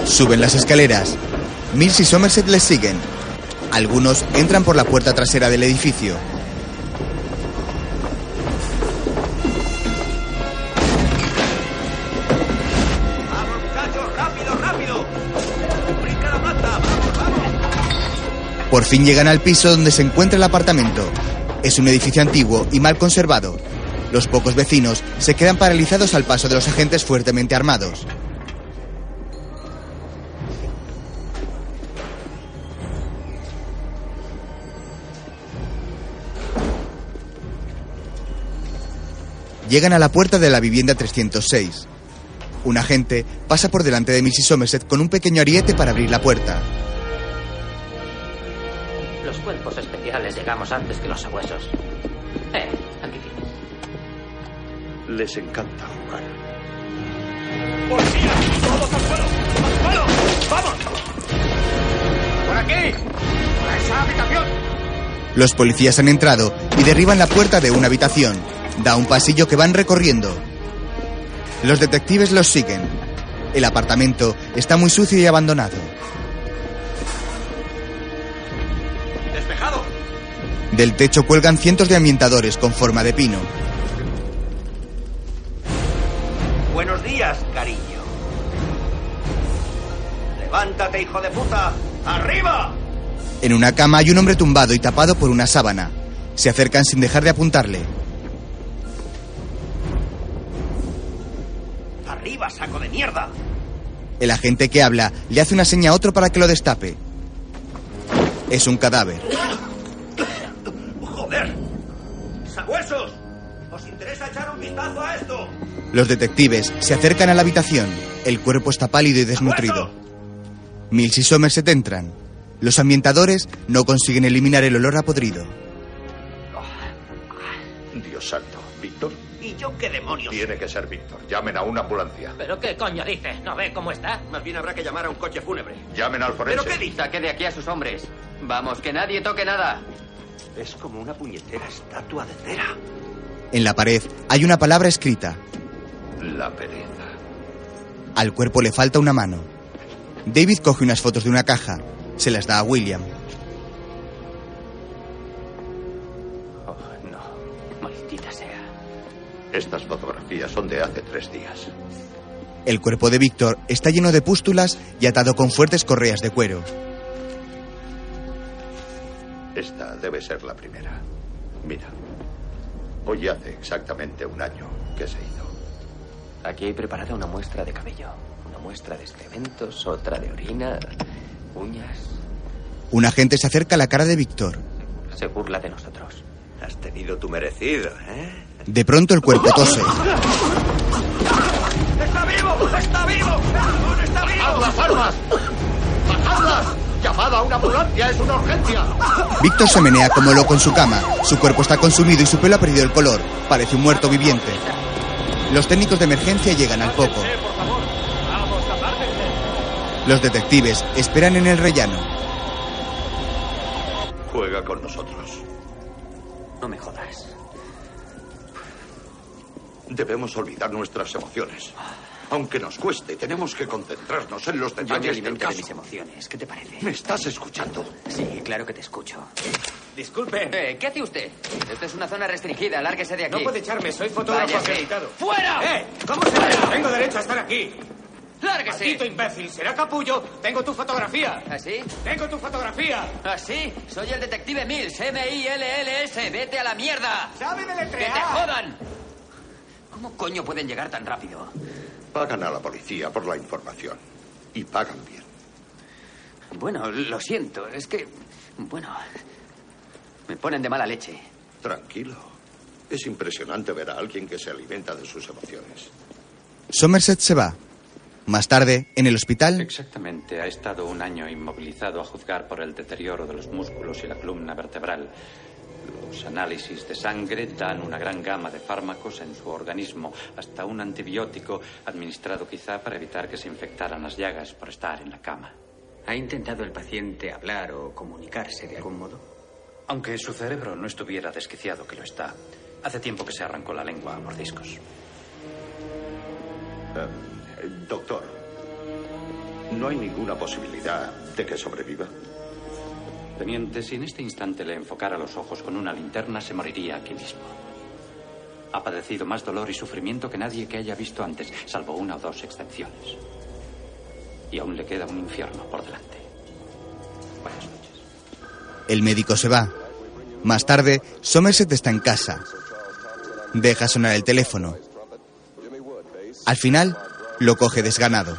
Suben las escaleras. Mills y Somerset les siguen. Algunos entran por la puerta trasera del edificio. Por fin llegan al piso donde se encuentra el apartamento. Es un edificio antiguo y mal conservado. Los pocos vecinos se quedan paralizados al paso de los agentes fuertemente armados. Llegan a la puerta de la vivienda 306. Un agente pasa por delante de Mrs. Somerset con un pequeño ariete para abrir la puerta. Los cuerpos especiales llegamos antes que los sabuesos. Eh, aquí tienes. Les encanta jugar. ¡Policía! ¡Todos al suelo! ¡Al suelo! ¡Vamos! ¡Por aquí! ¡A esa habitación! Los policías han entrado y derriban la puerta de una habitación. Da un pasillo que van recorriendo. Los detectives los siguen. El apartamento está muy sucio y abandonado. ¡Despejado! Del techo cuelgan cientos de ambientadores con forma de pino. Buenos días, cariño. Levántate, hijo de puta. ¡Arriba! En una cama hay un hombre tumbado y tapado por una sábana. Se acercan sin dejar de apuntarle. ¡Arriba, saco de mierda! El agente que habla le hace una seña a otro para que lo destape. Es un cadáver. ¡Joder! ¡Sabuesos! ¿Os interesa echar un vistazo a esto? Los detectives se acercan a la habitación. El cuerpo está pálido y desnutrido. Mills y Somerset entran. Los ambientadores no consiguen eliminar el olor a podrido. Yo qué demonios? Tiene que ser Víctor. Llamen a una ambulancia. ¿Pero qué coño dice? ¿No ve cómo está? Más bien habrá que llamar a un coche fúnebre. Llamen al forense. ¿Pero qué dice? Saque de aquí a sus hombres. Vamos, que nadie toque nada. Es como una puñetera estatua de cera. En la pared hay una palabra escrita. La pereza. Al cuerpo le falta una mano. David coge unas fotos de una caja. Se las da a William. Estas fotografías son de hace tres días. El cuerpo de Víctor está lleno de pústulas y atado con fuertes correas de cuero. Esta debe ser la primera. Mira. Hoy hace exactamente un año que se hizo. Aquí hay preparada una muestra de cabello, una muestra de excrementos, otra de orina, uñas. Un agente se acerca a la cara de Víctor. Se burla de nosotros. Has tenido tu merecido, ¿eh? De pronto el cuerpo tose. ¡Está vivo! ¡Está vivo! ¡Está vivo! ¡Bajad las armas! ¡Bajadlas! ¡Llamad a una ambulancia! ¡Es una urgencia! Víctor se menea como loco en su cama. Su cuerpo está consumido y su pelo ha perdido el color. Parece un muerto viviente. Los técnicos de emergencia llegan al poco. Los detectives esperan en el rellano. Juega con nosotros. No me jodas. Debemos olvidar nuestras emociones. Aunque nos cueste, tenemos que concentrarnos en los Yo me detalles del alimento de caso. mis emociones. ¿Qué te parece? ¿Me estás escuchando? Sí, claro que te escucho. Disculpen. Eh, ¿Qué hace usted? Esta es una zona restringida. Lárguese de aquí. No puede echarme, soy fotógrafo Váyase. acreditado. ¡Fuera! ¡Eh! ¿Cómo se ve? Tengo derecho a estar aquí. ¡Lárguese! Maldito imbécil, será capullo. Tengo tu fotografía. ¿Así? Tengo tu fotografía. ¿Así? Soy el detective Mills, M-I-L-L-S. ¡Vete a la mierda! ¡Sabe ¡Que te deletrear! jodan! ¿Cómo coño pueden llegar tan rápido? Pagan a la policía por la información. Y pagan bien. Bueno, lo siento. Es que... Bueno... Me ponen de mala leche. Tranquilo. Es impresionante ver a alguien que se alimenta de sus emociones. Somerset se va. Más tarde, en el hospital, Exactamente, ha estado un año inmovilizado a juzgar por el deterioro de los músculos y la columna vertebral. Los análisis de sangre dan una gran gama de fármacos en su organismo, hasta un antibiótico administrado quizá para evitar que se infectaran las llagas por estar en la cama. ¿Ha intentado el paciente hablar o comunicarse de algún modo? Aunque su cerebro no estuviera desquiciado, que lo está, hace tiempo que se arrancó la lengua a mordiscos. Eh, doctor, ¿no hay ninguna posibilidad de que sobreviva? Teniente, si en este instante le enfocara los ojos con una linterna, se moriría aquí mismo. Ha padecido más dolor y sufrimiento que nadie que haya visto antes, salvo una o dos excepciones. Y aún le queda un infierno por delante. Buenas noches. el médico se va. Más tarde, Somerset está en casa. Deja sonar el teléfono. Al final, lo coge desganado.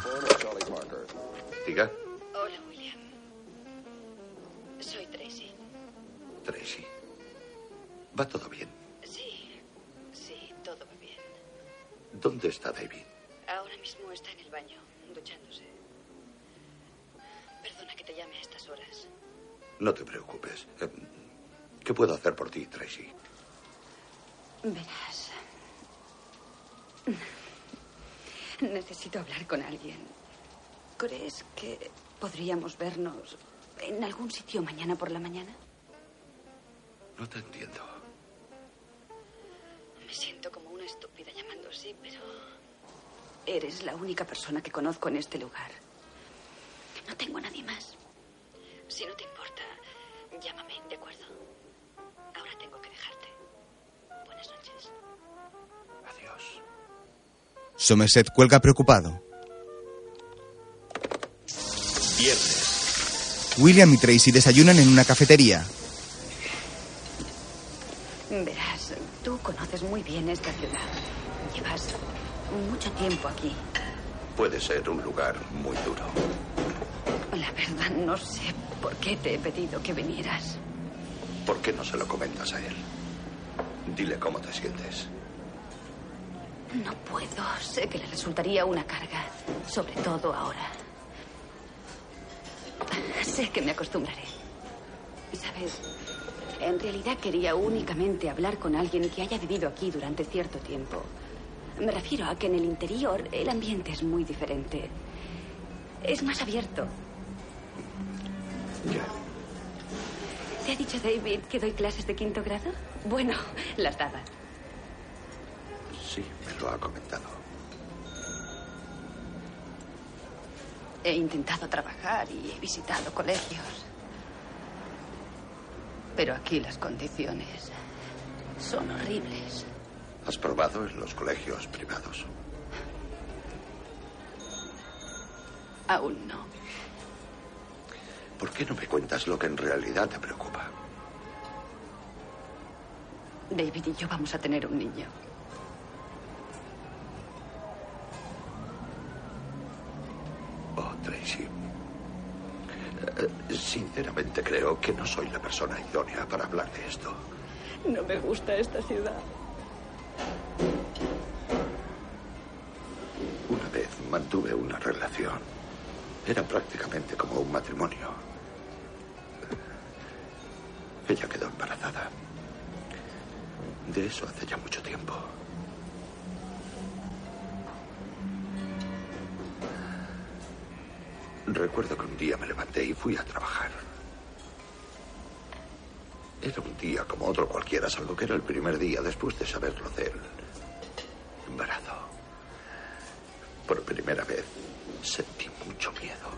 Diga, Hola, William. Soy Tracy. Tracy. ¿Va todo bien? Sí, sí, todo va bien. ¿Dónde está David? Ahora mismo está en el baño, duchándose. Perdona que te llame a estas horas. No te preocupes. Eh, ¿Qué puedo hacer por ti, Tracy? Verás. Necesito hablar con alguien. ¿Crees que podríamos vernos en algún sitio mañana por la mañana? No te entiendo. Me siento como una estúpida llamando así, pero... Eres la única persona que conozco en este lugar. No tengo a nadie más. Si no te importa, llámame, ¿de acuerdo? Somerset cuelga preocupado. Viernes. William y Tracy desayunan en una cafetería. Verás, tú conoces muy bien esta ciudad. Llevas mucho tiempo aquí. Puede ser un lugar muy duro. La verdad, no sé por qué te he pedido que vinieras. ¿Por qué no se lo comentas a él? Dile cómo te sientes. No puedo. Sé que le resultaría una carga. Sobre todo ahora. Sé que me acostumbraré. ¿Sabes? En realidad quería únicamente hablar con alguien que haya vivido aquí durante cierto tiempo. Me refiero a que en el interior el ambiente es muy diferente. Es más abierto. ¿Te ha dicho David que doy clases de quinto grado? Bueno, las daba. Sí, me lo ha comentado. He intentado trabajar y he visitado colegios. Pero aquí las condiciones son horribles. ¿Has probado en los colegios privados? Aún no. ¿Por qué no me cuentas lo que en realidad te preocupa? David y yo vamos a tener un niño. Tracy. Eh, Sinceramente creo que no soy la persona idónea para hablar de esto. No me gusta esta ciudad. Una vez mantuve una relación. Era prácticamente como un matrimonio. Ella quedó embarazada. De eso hace ya mucho tiempo. Recuerdo que un día me levanté y fui a trabajar. Era un día como otro cualquiera, salvo que era el primer día después de saberlo del embarazo. Por primera vez sentí mucho miedo,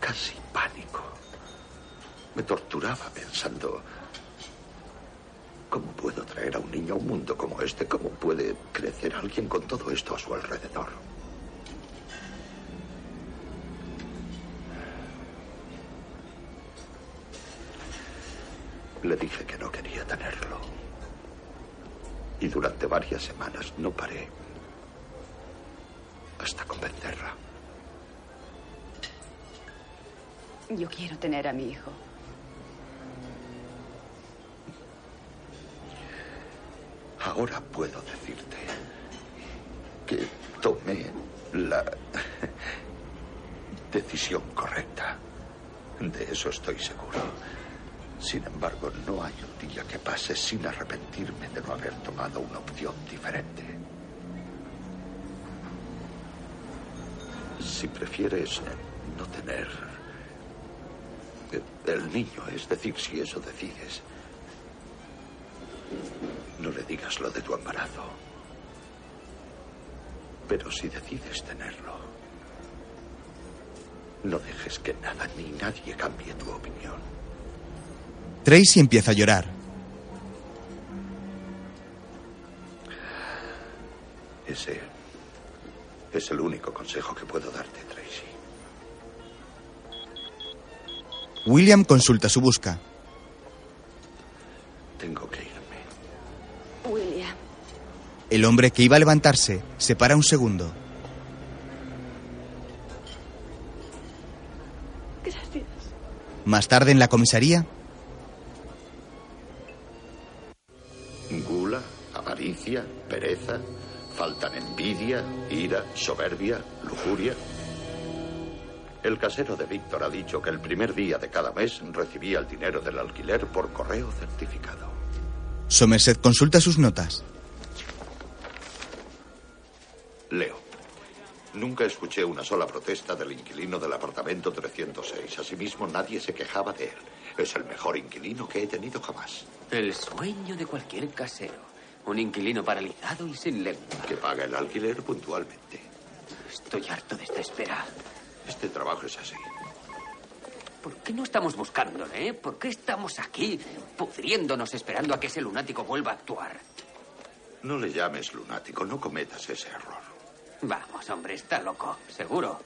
casi pánico. Me torturaba pensando, ¿cómo puedo traer a un niño a un mundo como este? ¿Cómo puede crecer alguien con todo esto a su alrededor? Le dije que no quería tenerlo. Y durante varias semanas no paré hasta convencerla. Yo quiero tener a mi hijo. Ahora puedo decirte que tomé la decisión correcta. De eso estoy seguro. Sin embargo, no hay un día que pase sin arrepentirme de no haber tomado una opción diferente. Si prefieres no tener el niño, es decir, si eso decides, no le digas lo de tu embarazo. Pero si decides tenerlo, no dejes que nada ni nadie cambie tu opinión. Tracy empieza a llorar. Ese es el único consejo que puedo darte, Tracy. William consulta su busca. Tengo que irme. William. El hombre que iba a levantarse se para un segundo. Gracias. Más tarde en la comisaría, soberbia, lujuria. El casero de Víctor ha dicho que el primer día de cada mes recibía el dinero del alquiler por correo certificado. Somerset consulta sus notas. Leo. Nunca escuché una sola protesta del inquilino del apartamento 306. Asimismo, nadie se quejaba de él. Es el mejor inquilino que he tenido jamás. El sueño de cualquier casero. Un inquilino paralizado y sin lengua. Que paga el alquiler puntualmente. Estoy harto de esta espera. Este trabajo es así. ¿Por qué no estamos buscándole? eh? ¿Por qué estamos aquí pudriéndonos esperando a que ese lunático vuelva a actuar? No le llames lunático, no cometas ese error. Vamos, hombre, está loco, seguro.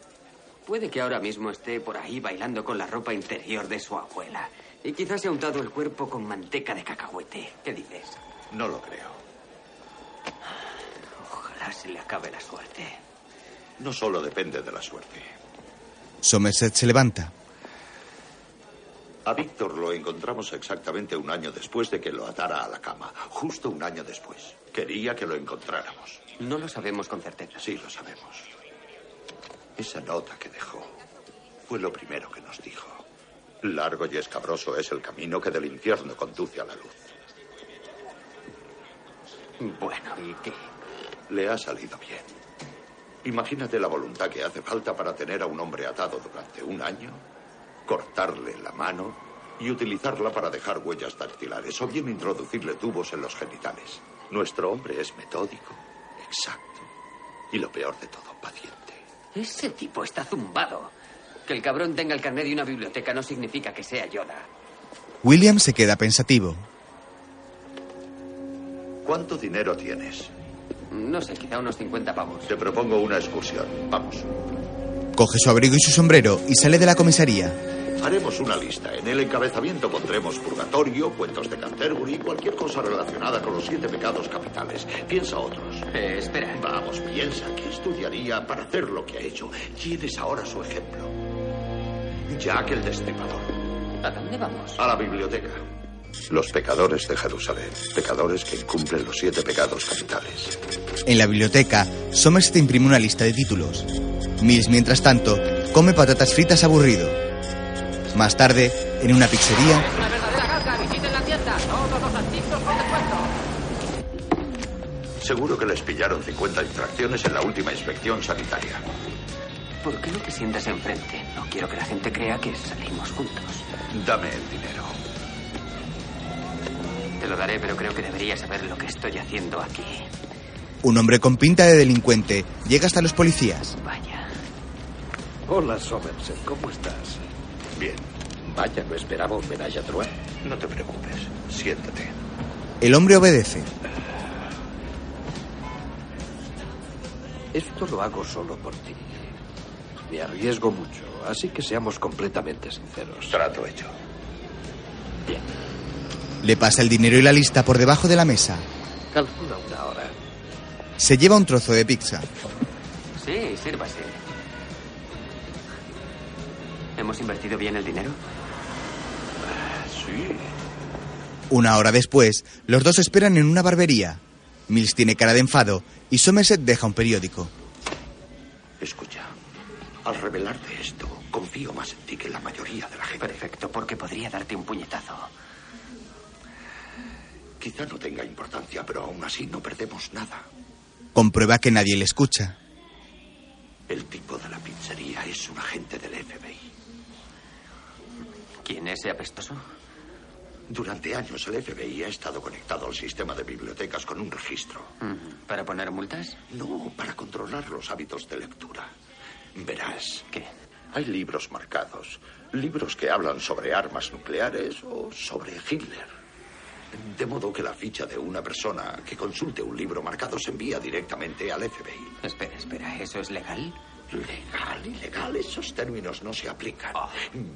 Puede que ahora mismo esté por ahí bailando con la ropa interior de su abuela. Y quizás se ha untado el cuerpo con manteca de cacahuete. ¿Qué dices? No lo creo. Ojalá se le acabe la suerte. No solo depende de la suerte. Somerset se levanta. A Víctor lo encontramos exactamente un año después de que lo atara a la cama. Justo un año después. Quería que lo encontráramos. No lo sabemos con certeza. Sí, lo sabemos. Esa nota que dejó fue lo primero que nos dijo. Largo y escabroso es el camino que del infierno conduce a la luz. Bueno, ¿y qué? Le ha salido bien. Imagínate la voluntad que hace falta para tener a un hombre atado durante un año, cortarle la mano y utilizarla para dejar huellas dactilares o bien introducirle tubos en los genitales. Nuestro hombre es metódico, exacto y lo peor de todo, paciente. Ese tipo está zumbado. Que el cabrón tenga el carnet de una biblioteca no significa que sea Yoda. William se queda pensativo. ¿Cuánto dinero tienes? No sé, quizá unos 50 pavos. Te propongo una excursión. Vamos. Coge su abrigo y su sombrero y sale de la comisaría. Haremos una lista. En el encabezamiento pondremos purgatorio, cuentos de Canterbury, cualquier cosa relacionada con los siete pecados capitales. Piensa otros. Eh, espera. Vamos, piensa. ¿Qué estudiaría para hacer lo que ha hecho? ¿Quién es ahora su ejemplo? Jack el Destripador. ¿A dónde vamos? A la biblioteca. Los pecadores de Jerusalén. Pecadores que incumplen los siete pecados capitales. En la biblioteca, Somerset imprime una lista de títulos. Mills, mientras tanto, come patatas fritas aburrido. Más tarde, en una pizzería, Una verdadera ganga, visiten la tienda. Todos los artículos con descuento. Seguro que les pillaron 50 infracciones en la última inspección sanitaria. ¿Por qué no te sientas enfrente? No quiero que la gente crea que salimos juntos. Dame el dinero. Te lo daré, pero creo que deberías saber lo que estoy haciendo aquí. un hombre con pinta de delincuente llega hasta los policías. Vaya. Hola, Somerset, ¿cómo estás? Bien. Vaya, no esperaba un homenaje a Troy. No te preocupes. Siéntate. El hombre obedece. Esto lo hago solo por ti. Me arriesgo mucho, así que seamos completamente sinceros. Trato hecho. Bien. Le pasa el dinero y la lista por debajo de la mesa. Calcula una hora. Se lleva un trozo de pizza. Sí, sírvase. ¿Hemos invertido bien el dinero? Sí. Una hora después, los dos esperan en una barbería. Mills tiene cara de enfado y Somerset deja un periódico. Escucha. Al revelarte esto, confío más en ti que en la mayoría de la gente. Perfecto, porque podría darte un puñetazo. Quizá no tenga importancia, pero aún así no perdemos nada. Comprueba que nadie le escucha. El tipo de la pizzería es un agente del FBI. ¿Quién es ese apestoso? Durante años el FBI ha estado conectado al sistema de bibliotecas con un registro. Mm, ¿Para poner multas? No, para controlar los hábitos de lectura. Verás. ¿Qué? Hay libros marcados. Libros que hablan sobre armas nucleares o sobre Hitler. De modo que la ficha de una persona que consulte un libro marcado se envía directamente al FBI. Espera, espera, ¿eso es legal? Legal, ilegal, esos términos no se aplican.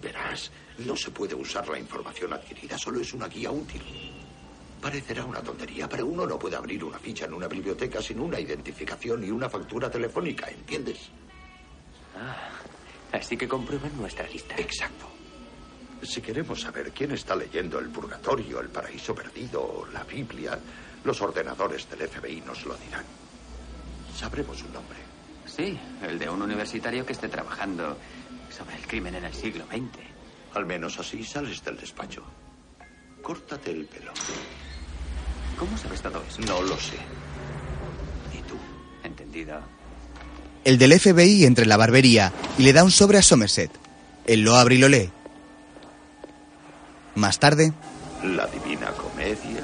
Verás, no se puede usar la información adquirida, solo es una guía útil. Parecerá una tontería, pero uno no puede abrir una ficha en una biblioteca sin una identificación y una factura telefónica, ¿entiendes? Ah, así que comprueban nuestra lista. Exacto. Si queremos saber quién está leyendo el Purgatorio, el Paraíso Perdido o la Biblia, los ordenadores del FBI nos lo dirán. Sabremos su nombre. Sí, el de un universitario que esté trabajando sobre el crimen en el siglo XX. Al menos así sales del despacho. Córtate el pelo. ¿Cómo sabes todo eso? No lo sé. Entendido. El del FBI entra en la barbería y le da un sobre a Somerset. Él lo abre y lo lee. Más tarde, La Divina Comedia,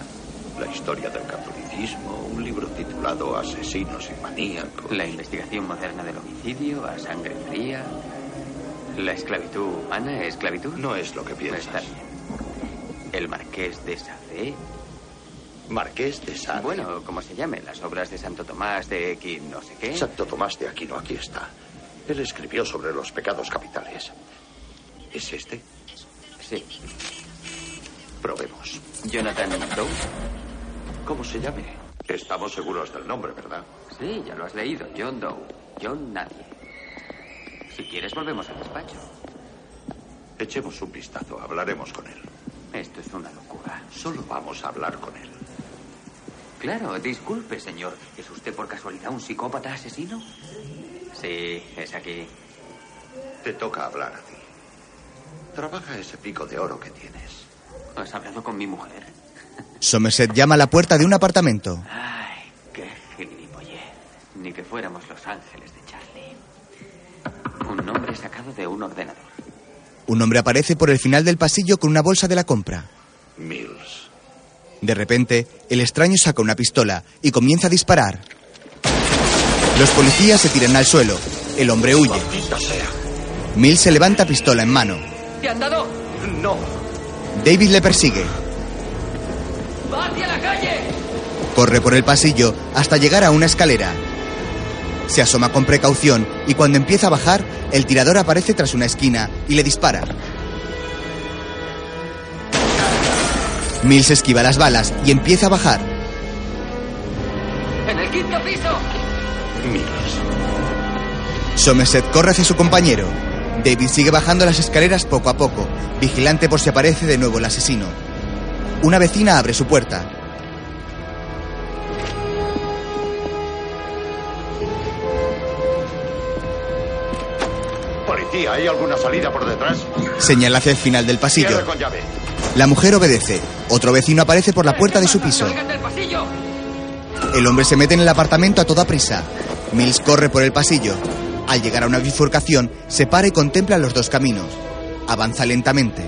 la historia del catolicismo, un libro titulado Asesinos y Maníacos. La investigación moderna del homicidio a sangre fría. La esclavitud humana, esclavitud. No es lo que piensas. Está bien. El Marqués de Sade. Marqués de Sade. Bueno, como se llame, las obras de Santo Tomás de Aquino, no sé qué. Santo Tomás de Aquino, aquí está. Él escribió sobre los pecados capitales. ¿Es este? Sí. Probemos. Jonathan Doe. ¿Cómo se llame? Estamos seguros del nombre, ¿verdad? Sí, ya lo has leído. John Doe. John Nadie. Si quieres, volvemos al despacho. Echemos un vistazo, hablaremos con él. Esto es una locura. Solo vamos a hablar con él. Claro, disculpe, señor. ¿Es usted por casualidad un psicópata asesino? Sí, es aquí. Te toca hablar a ti. Trabaja ese pico de oro que tienes. ¿Has hablado con mi mujer? Somerset llama a la puerta de un apartamento. Ay, qué gilipollez. Ni que fuéramos los ángeles de Charlie. Un nombre sacado de un ordenador. Un hombre aparece por el final del pasillo con una bolsa de la compra. Mills. De repente, el extraño saca una pistola y comienza a disparar. Los policías se tiran al suelo. El hombre huye. Mills se levanta pistola en mano. ¿Te han dado? No. David le persigue. ¡Va hacia la calle! Corre por el pasillo hasta llegar a una escalera. Se asoma con precaución y cuando empieza a bajar, el tirador aparece tras una esquina y le dispara. Mills esquiva las balas y empieza a bajar. ¡En el quinto piso! Somerset corre hacia su compañero. David sigue bajando las escaleras poco a poco, vigilante por si aparece de nuevo el asesino. Una vecina abre su puerta. Policía, ¿hay alguna salida por detrás? Señala hacia el final del pasillo. Cierre con llave. La mujer obedece. Otro vecino aparece por la puerta de su piso. El hombre se mete en el apartamento a toda prisa. Mills corre por el pasillo. Al llegar a una bifurcación, se para y contempla los dos caminos. Avanza lentamente.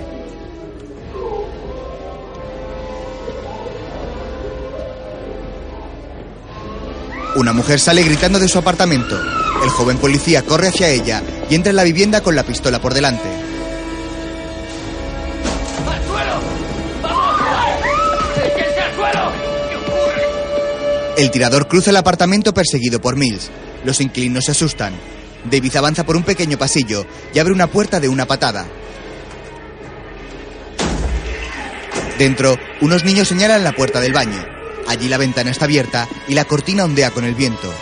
Una mujer sale gritando de su apartamento. El joven policía corre hacia ella y entra en la vivienda con la pistola por delante. ¡Al suelo! ¡Vamos! ¡Échense al suelo! El tirador cruza el apartamento perseguido por Mills. Los inquilinos se asustan. David avanza por un pequeño pasillo y abre una puerta de una patada. Dentro, unos niños señalan la puerta del baño. Allí la ventana está abierta y la cortina ondea con el viento.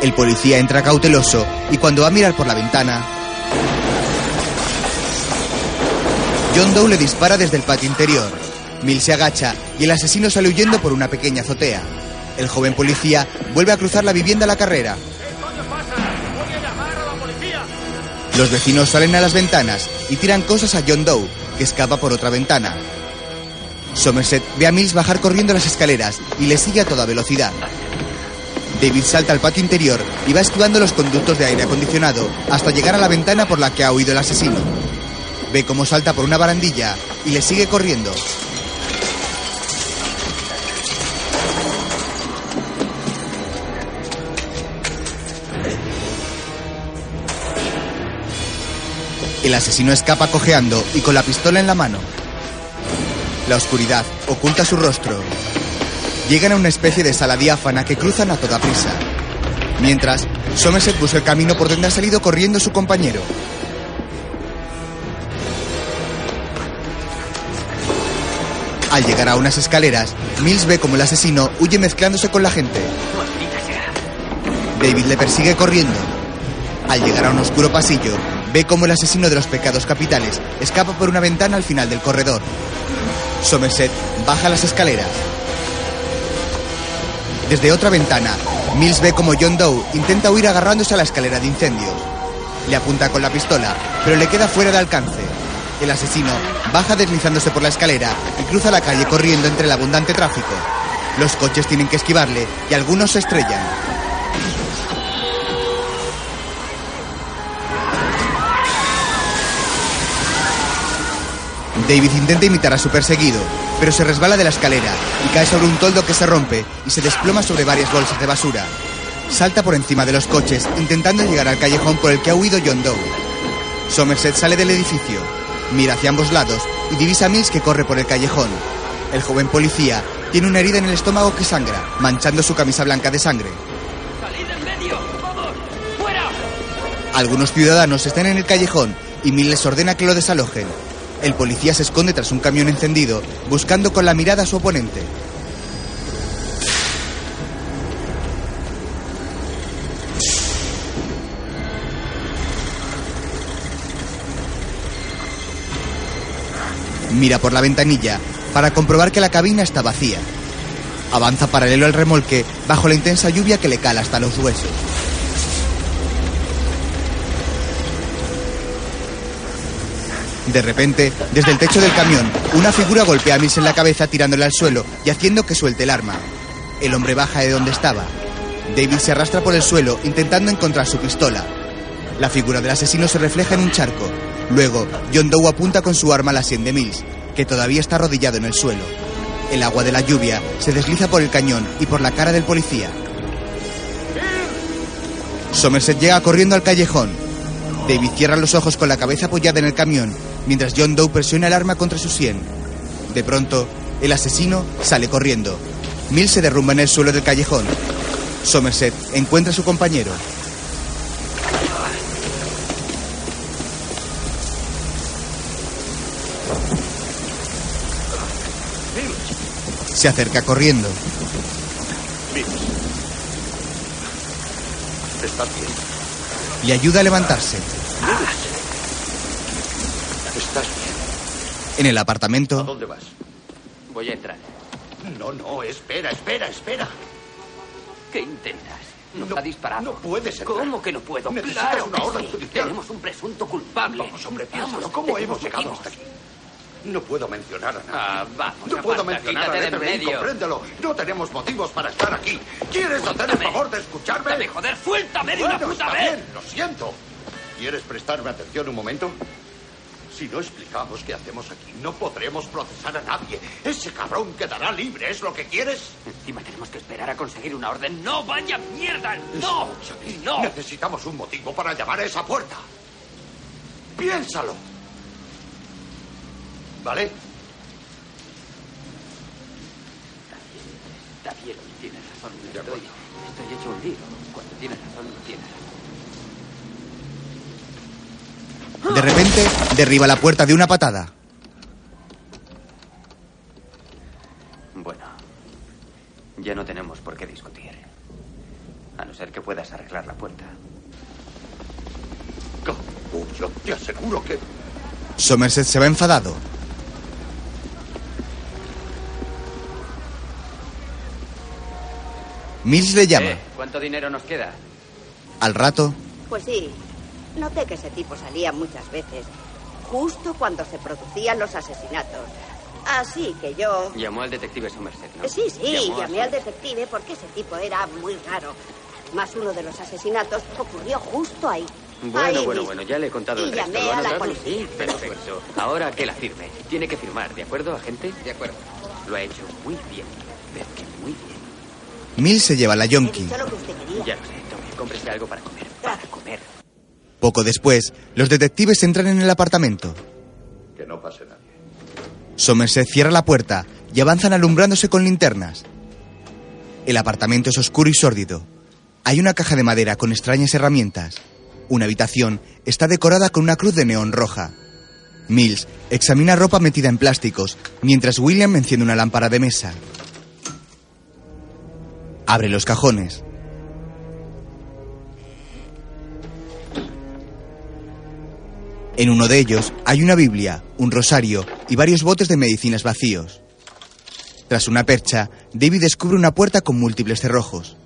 El policía entra cauteloso y cuando va a mirar por la ventana, John Doe le dispara desde el patio interior. Mills se agacha y el asesino sale huyendo por una pequeña azotea. El joven policía vuelve a cruzar la vivienda a la carrera. Los vecinos salen a las ventanas y tiran cosas a John Doe, que escapa por otra ventana. Somerset ve a Mills bajar corriendo las escaleras y le sigue a toda velocidad. David salta al patio interior y va esquivando los conductos de aire acondicionado hasta llegar a la ventana por la que ha huido el asesino. Ve cómo salta por una barandilla y le sigue corriendo. El asesino escapa cojeando y con la pistola en la mano. La oscuridad oculta su rostro. Llegan a una especie de sala diáfana que cruzan a toda prisa. Mientras, Somerset busca el camino por donde ha salido corriendo su compañero. Al llegar a unas escaleras, Mills ve como el asesino huye mezclándose con la gente. David le persigue corriendo. Al llegar a un oscuro pasillo, ve como el asesino de los pecados capitales escapa por una ventana al final del corredor. Somerset baja las escaleras. Desde otra ventana, Mills ve como John Doe intenta huir agarrándose a la escalera de incendios. Le apunta con la pistola, pero le queda fuera de alcance. El asesino baja deslizándose por la escalera y cruza la calle corriendo entre el abundante tráfico. Los coches tienen que esquivarle y algunos se estrellan. David intenta imitar a su perseguido, pero se resbala de la escalera y cae sobre un toldo que se rompe y se desploma sobre varias bolsas de basura. Salta por encima de los coches intentando llegar al callejón por el que ha huido John Doe. Somerset sale del edificio, mira hacia ambos lados y divisa a Mills que corre por el callejón. El joven policía tiene una herida en el estómago que sangra, manchando su camisa blanca de sangre. ¡Salid en medio! ¡Vamos! ¡Fuera! Algunos ciudadanos están en el callejón y Mills les ordena que lo desalojen el policía se esconde tras un camión encendido, buscando con la mirada a su oponente. Mira por la ventanilla para comprobar que la cabina está vacía. Avanza paralelo al remolque bajo la intensa lluvia que le cala hasta los huesos. De repente, desde el techo del camión, una figura golpea a Mills en la cabeza tirándole al suelo y haciendo que suelte el arma. El hombre baja de donde estaba. David se arrastra por el suelo intentando encontrar su pistola. La figura del asesino se refleja en un charco. Luego, John Doe apunta con su arma a la sien de Mills, que todavía está arrodillado en el suelo. El agua de la lluvia se desliza por el cañón y por la cara del policía. Somerset llega corriendo al callejón. David cierra los ojos con la cabeza apoyada en el camión, mientras John Doe presiona el arma contra su sien. De pronto, el asesino sale corriendo. Mills se derrumba en el suelo del callejón. Somerset encuentra a su compañero. Se acerca corriendo. Le ayuda a levantarse. ¿Estás bien? En el apartamento, ¿A dónde vas? Voy a entrar. No, no, espera, espera, espera. ¿Qué intentas? Nos ha disparado. No puedes entrar. ¿Cómo que no puedo? Necesitas claro una orden sí. judicial. Tenemos un presunto culpable. Vamos, hombre, piénsalo. Vamos, ¿Cómo hemos llegado hasta aquí? No puedo mencionar a nadie. Ah, vamos, no puedo aparta, mencionar FBI, medio. compréndelo. No tenemos motivos para estar aquí. ¿Quieres hacer el favor de escucharme? Suéltame, joder, suéltame de una Bueno, puta está vez. bien, lo siento. ¿Quieres prestarme atención un momento? Si no explicamos qué hacemos aquí, no podremos procesar a nadie. Ese cabrón quedará libre, ¿es lo que quieres? Encima tenemos que esperar a conseguir una orden. ¡No vaya mierda! ¡No! Escúchame, ¡No! Necesitamos un motivo para llamar a esa puerta. Piénsalo. ¿Vale? Está bien, tienes razón. Estoy, estoy hecho un lío. Cuando tienes razón, tienes razón. De repente, derriba la puerta de una patada. Bueno, ya no tenemos por qué discutir. A no ser que puedas arreglar la puerta. Capullo, te aseguro que... Somerset se va enfadado. Mills le llama. Eh, ¿Cuánto dinero nos queda? Al rato, Pues sí, noté que ese tipo salía muchas veces, justo cuando se producían los asesinatos. Así que yo... Llamó al detective Somerset, ¿no? Sí, sí, Llamó a llamé al detective porque ese tipo era muy raro. Más uno de los asesinatos ocurrió justo ahí. Bueno, ahí bueno, mismo. bueno, ya le he contado Y el resto. llamé ¿Lo a la policía. Sí, perfecto. Ahora que la firme. Tiene que firmar, ¿de acuerdo, agente? De acuerdo. Lo ha hecho muy bien. Pero que muy bien. Mills se lleva la yonki. Solo que usted quería. Ya lo sé, tome, cómprese algo para comer. Para comer. Poco después, los detectives entran en el apartamento. Que no pase nadie. Somerset cierra la puerta y avanzan alumbrándose con linternas. El apartamento es oscuro y sórdido. Hay una caja de madera con extrañas herramientas. Una habitación está decorada con una cruz de neón roja. Mills examina ropa metida en plásticos, mientras William enciende una lámpara de mesa. Abre los cajones. En uno de ellos hay una Biblia, un rosario y varios botes de medicinas vacíos. Tras una percha, David descubre una puerta con múltiples cerrojos.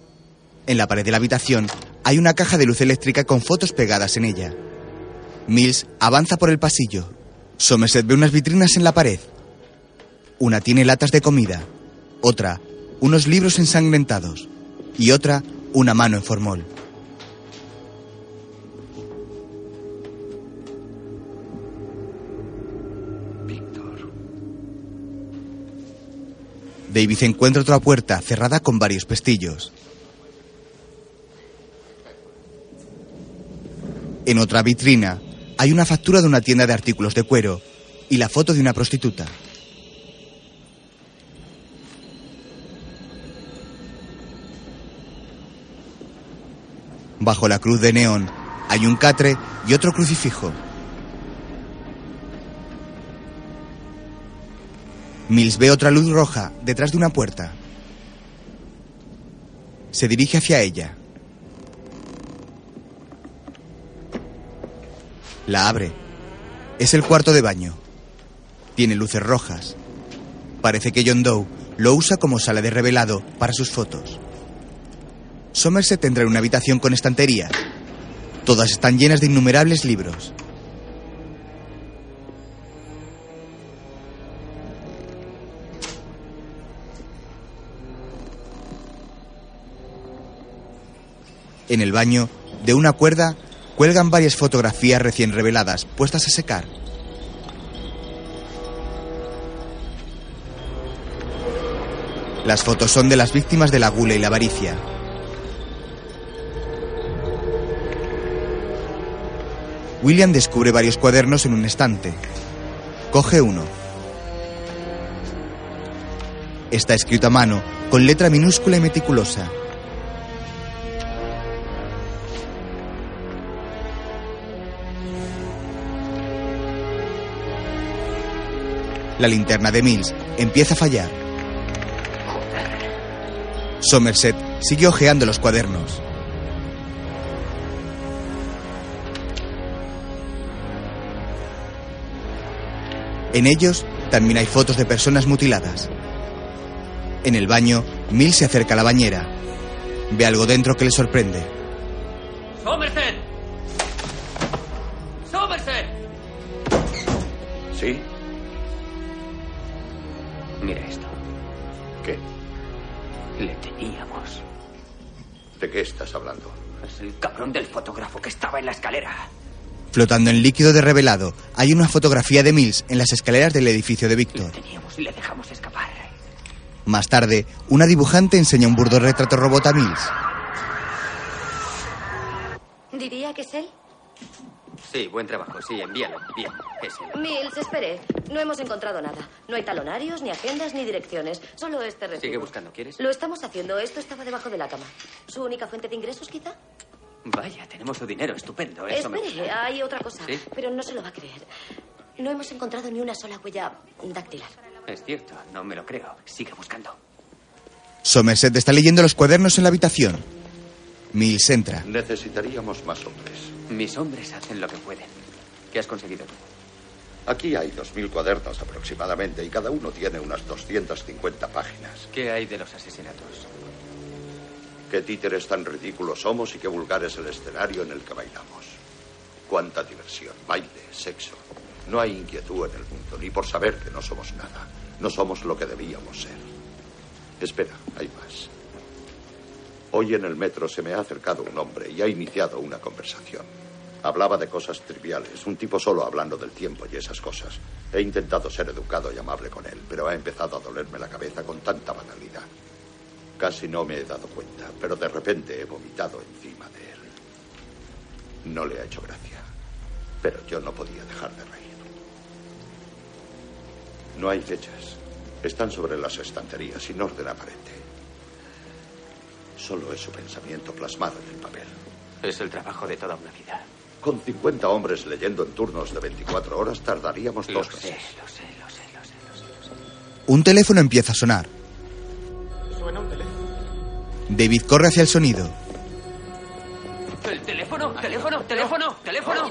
En la pared de la habitación hay una caja de luz eléctrica con fotos pegadas en ella. Mills avanza por el pasillo. Somerset ve unas vitrinas en la pared. Una tiene latas de comida, otra unos libros ensangrentados y otra una mano en formol. David encuentra otra puerta cerrada con varios pestillos. En otra vitrina hay una factura de una tienda de artículos de cuero y la foto de una prostituta. Bajo la cruz de neón hay un catre y otro crucifijo. Mills ve otra luz roja detrás de una puerta. Se dirige hacia ella. La abre. Es el cuarto de baño. Tiene luces rojas. Parece que John Doe lo usa como sala de revelado para sus fotos. Somerset entra en una habitación con estanterías. Todas están llenas de innumerables libros. En el baño, de una cuerda, cuelgan varias fotografías recién reveladas, puestas a secar. Las fotos son de las víctimas de la gula y la avaricia. William descubre varios cuadernos en un estante. Coge uno. Está escrito a mano, con letra minúscula y meticulosa. La linterna de Mills empieza a fallar. Somerset sigue hojeando los cuadernos. En ellos también hay fotos de personas mutiladas. En el baño, Mills se acerca a la bañera. Ve algo dentro que le sorprende. ¡Somerset! ¡Somerset! ¿Sí? Mira esto. ¿Qué? Le teníamos. ¿De qué estás hablando? Es el cabrón del fotógrafo que estaba en la escalera. Flotando en líquido de revelado, hay una fotografía de Mills en las escaleras del edificio de Víctor. Teníamos y le dejamos escapar. Más tarde, una dibujante enseña un burdo retrato robot a Mills. ¿Diría que es él? Sí, buen trabajo. Sí, envíalo. Bien, es él. Mills, espere. No hemos encontrado nada. No hay talonarios, ni agendas, ni direcciones. Solo este recibo. Sigue buscando, ¿quieres? Lo estamos haciendo. Esto estaba debajo de la cama. ¿Su única fuente de ingresos, quizá? Vaya, tenemos su dinero. Estupendo. Eso Espere, hay otra cosa. ¿Sí? Pero no se lo va a creer. No hemos encontrado ni una sola huella dactilar. Es cierto, no me lo creo. Sigue buscando. Somerset está leyendo los cuadernos en la habitación. Mills entra. Necesitaríamos más hombres. Mis hombres hacen lo que pueden. ¿Qué has conseguido tú? Aquí hay 2.000 cuadernos aproximadamente y cada uno tiene unas 250 páginas. ¿Qué hay de los asesinatos? Qué títeres tan ridículos somos y qué vulgar es el escenario en el que bailamos. Cuánta diversión, baile, sexo. No hay inquietud en el mundo, ni por saber que no somos nada. No somos lo que debíamos ser. Espera, hay más. Hoy en el metro se me ha acercado un hombre y ha iniciado una conversación. Hablaba de cosas triviales, un tipo solo hablando del tiempo y esas cosas. He intentado ser educado y amable con él, pero ha empezado a dolerme la cabeza con tanta banalidad. Casi no me he dado cuenta, pero de repente he vomitado encima de él. No le ha hecho gracia, pero yo no podía dejar de reír. No hay fechas. Están sobre las estanterías sin orden aparente. Solo es su pensamiento plasmado en el papel. Es el trabajo de toda una vida. Con 50 hombres leyendo en turnos de 24 horas tardaríamos Lo dos sé, meses. lo sé, lo sé, lo sé, lo sé, lo sé. Un teléfono empieza a sonar. Suena un teléfono. David corre hacia el sonido. ¿El teléfono? ¿Teléfono? ¿Teléfono? ¿Teléfono?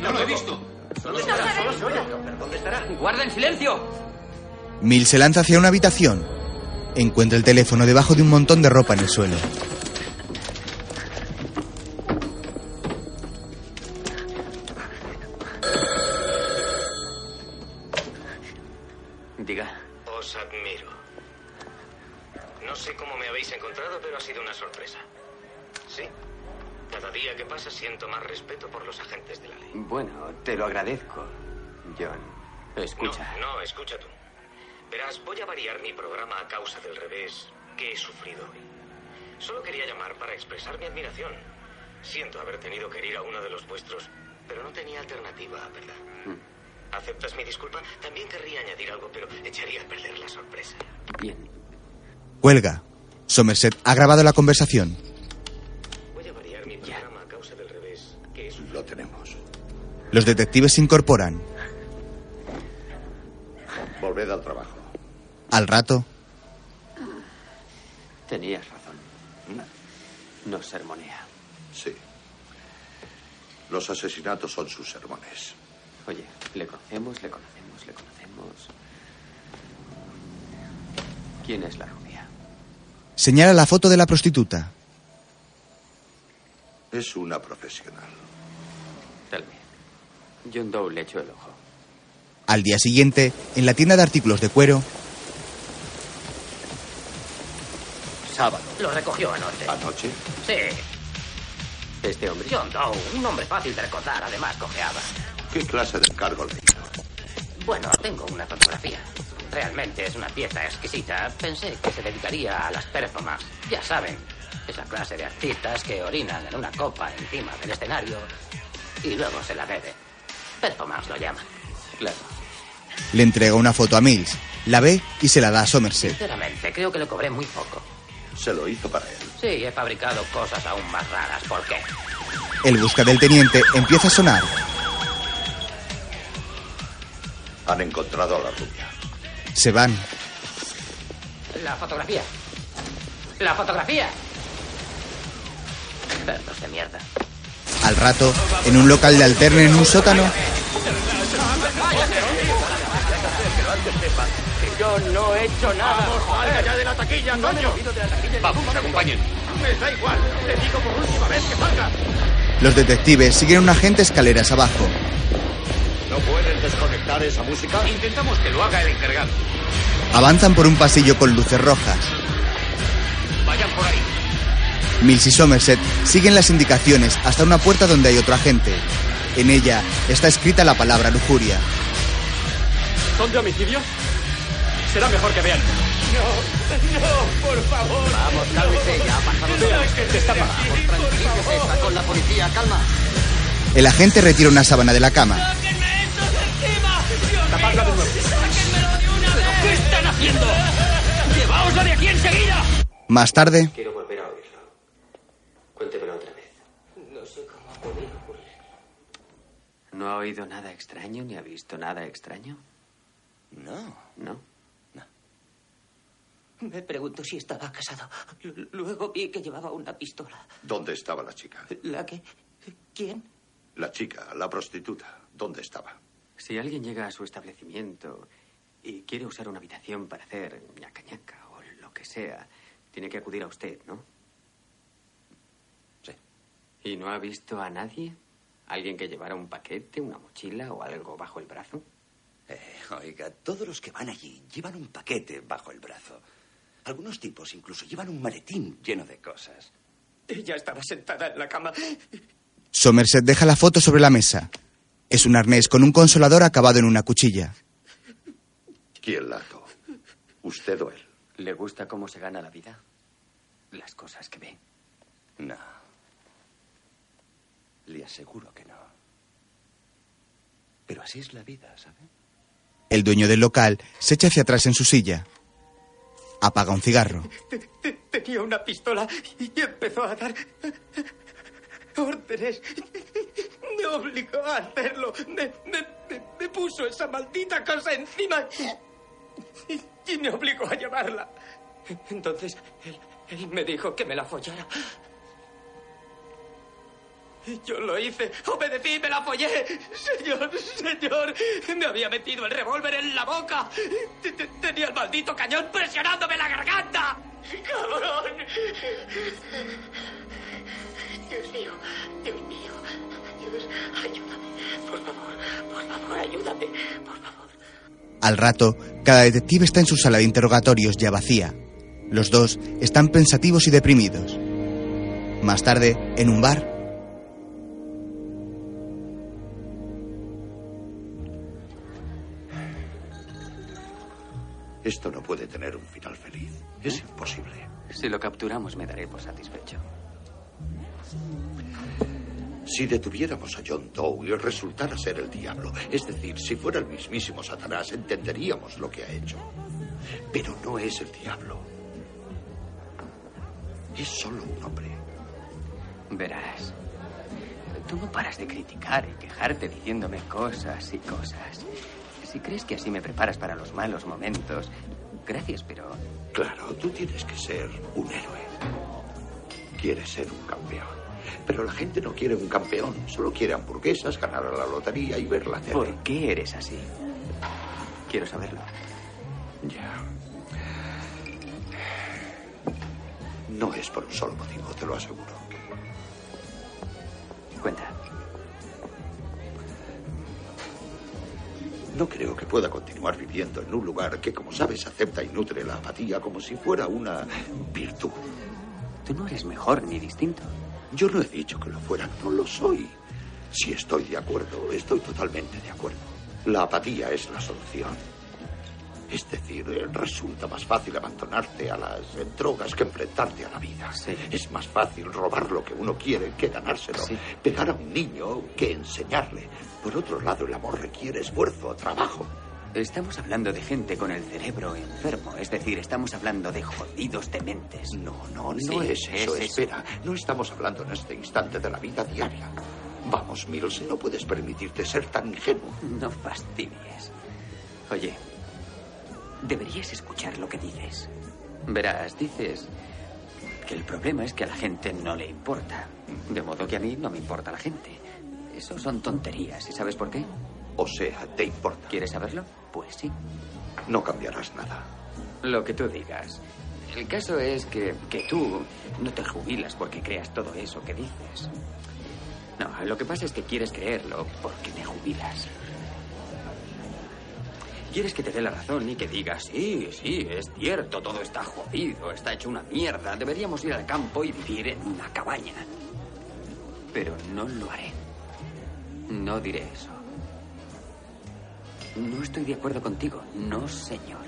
No lo he visto. ¿Dónde estará? Solo suena. ¿Pero dónde estará? ¡Guarda en silencio! Mills se lanza hacia una habitación. Encuentra el teléfono debajo de un montón de ropa en el suelo. Diga. Os admiro. No sé cómo me habéis encontrado, pero ha sido una sorpresa. Sí. Cada día que pasa siento más respeto por los agentes de la ley. Bueno, te lo agradezco, John. Escucha. No, no, escucha tú. Verás, voy a variar mi programa a causa del revés que he sufrido hoy. Solo quería llamar para expresar mi admiración. Siento haber tenido que herir a uno de los vuestros, pero no tenía alternativa, ¿verdad? Mm. ¿Aceptas mi disculpa? También querría añadir algo, pero echaría a perder la sorpresa. Bien. Cuelga. Somerset ha grabado la conversación. Voy a variar mi programa a causa del revés que he sufrido. Lo tenemos. Los detectives se incorporan. Volved al trabajo. Al rato, Tenías razón. No sermonea. Sí. Los asesinatos son sus sermones. Oye, le conocemos, le conocemos. le conocemos. ¿Quién es la rubia? Señala la foto de la prostituta. Es una profesional. Tal vez. John Doe le echó el ojo. Al día siguiente, en la tienda de artículos de cuero, Sábado. Lo recogió anoche. ¿Anoche? Sí. ¿Este hombre? John Doe, un hombre fácil de recordar, además cojeaba. ¿Qué clase de encargo le hizo? Bueno, tengo una fotografía. Realmente es una pieza exquisita. Pensé que se dedicaría a las performances. Ya saben, esa clase de artistas que orinan en una copa encima del escenario y luego se la beben. Performance lo llaman. Claro. le entrega una foto a Mills. La ve y se la da a Somerset. Sinceramente, creo que le cobré muy poco. Se lo hizo para él. Sí, he fabricado cosas aún más raras. ¿Por qué? El busca del teniente empieza a sonar. Han encontrado a la rubia. Se van. La fotografía. La fotografía. Cerdos de mierda. Al rato, en un local de alterne en un sótano, Yo no he hecho nada. ¡Salga ya de la taquilla, coño! Vamos, acompañen. Me da igual. Te digo por última vez que salga. los detectives siguen a un agente escaleras abajo. ¿No pueden desconectar esa música? Intentamos que lo haga el encargado. Avanzan por un pasillo con luces rojas. Vayan por ahí. Mills y Somerset siguen las indicaciones hasta una puerta donde hay otro agente. En ella está escrita la palabra lujuria. ¿Son de homicidio? Será mejor que vean. No, no, por favor. Vamos, cálmese, ya ha pasado todo. Vea que te está Vamos, tranquilícese, está con la policía, calma. El agente retira una sábana de la cama. Tapadla de nuevo. ¿Qué están haciendo? ¡Llevaosla de aquí enseguida! Más tarde, Quiero volver a oírlo. Cuéntemelo otra vez. No sé cómo podía ocurrir. ¿No ha oído nada extraño ni ha visto nada extraño? No. ¿No? Me pregunto si estaba casado. L- Luego vi que llevaba una pistola. ¿Dónde estaba la chica? ¿La que? ¿Quién? La chica, la prostituta. ¿Dónde estaba? Si alguien llega a su establecimiento y quiere usar una habitación para hacer ñaca ñaca o lo que sea, tiene que acudir a usted, ¿no? Sí. ¿Y no ha visto a nadie? ¿Alguien que llevara un paquete, una mochila o algo bajo el brazo? Oiga, todos los que van allí llevan un paquete bajo el brazo. Algunos tipos incluso llevan un maletín lleno de cosas. Ella estaba sentada en la cama. Somerset deja la foto sobre la mesa. Es un arnés con un consolador acabado en una cuchilla. ¿Quién la ató? ¿Usted o él? ¿Le gusta cómo se gana la vida? Las cosas que ve. No. Le aseguro que no. Pero así es la vida, ¿sabe? El dueño del local se echa hacia atrás en su silla. Apaga un cigarro. Tenía una pistola y empezó a dar órdenes. Me obligó a hacerlo. Me, puso esa maldita cosa encima y, me obligó a llevarla. Entonces él me dijo que me la follara. Yo lo hice, obedecí, me la follé. Señor, señor, me había metido el revólver en la boca. Te- te- Tenía el maldito cañón presionándome la garganta. ¡Cabrón! Dios mío, Dios mío, Dios, ayúdame. Por favor, por favor, ayúdame. Por favor. Al rato, cada detective está en su sala de interrogatorios ya vacía. Los dos están pensativos y deprimidos. Más tarde, en un bar, Esto no puede tener un final feliz. Es imposible. Si lo capturamos me daré por satisfecho. Si detuviéramos a John Doe y resultara ser el diablo, es decir, si fuera el mismísimo Satanás, entenderíamos lo que ha hecho. Pero no es el diablo. Es solo un hombre. Verás. Tú no paras de criticar y quejarte diciéndome cosas y cosas. Si crees que así me preparas para los malos momentos, gracias, pero Claro, tú tienes que ser un héroe. Quieres ser un campeón. Pero la gente no quiere un campeón, solo quiere hamburguesas, ganar a la lotería y ver la tele. ¿por qué eres así? Quiero saberlo. Ya. No es por un solo motivo, te lo aseguro. Cuenta. No creo que pueda continuar viviendo en un lugar que, como sabes, acepta y nutre la apatía como si fuera una virtud. Tú no eres mejor ni distinto. Yo no he dicho que lo fuera, no lo soy. Si estoy de acuerdo, estoy totalmente de acuerdo. La apatía es la solución. Es decir, resulta más fácil abandonarte a las drogas que enfrentarte a la vida. Es más fácil robar lo que uno quiere que ganárselo. Pegar a un niño que enseñarle. Por otro lado, el amor requiere esfuerzo, trabajo. Estamos hablando de gente con el cerebro enfermo, es decir, estamos hablando de jodidos dementes. No, no, no Sí, es eso. es Espera, no estamos hablando en este instante de la vida diaria. Vamos, Mills, no puedes permitirte ser tan ingenuo. No fastidies. Oye, deberías escuchar lo que dices. Verás, dices que el problema es que a la gente no le importa. De modo que a mí no me importa la gente. Eso son tonterías. ¿Y sabes por qué? O sea, ¿te importa? ¿Quieres saberlo? Pues sí. No cambiarás nada. Lo que tú digas. El caso es que, que tú no te jubilas porque creas todo eso que dices. No, lo que pasa es que quieres creerlo porque te jubilas. Quieres que te dé la razón y que digas, sí, sí, es cierto, todo está jodido, está hecho una mierda, deberíamos ir al campo y vivir en una cabaña. Pero no lo haré. No diré eso. No estoy de acuerdo contigo, no, señor.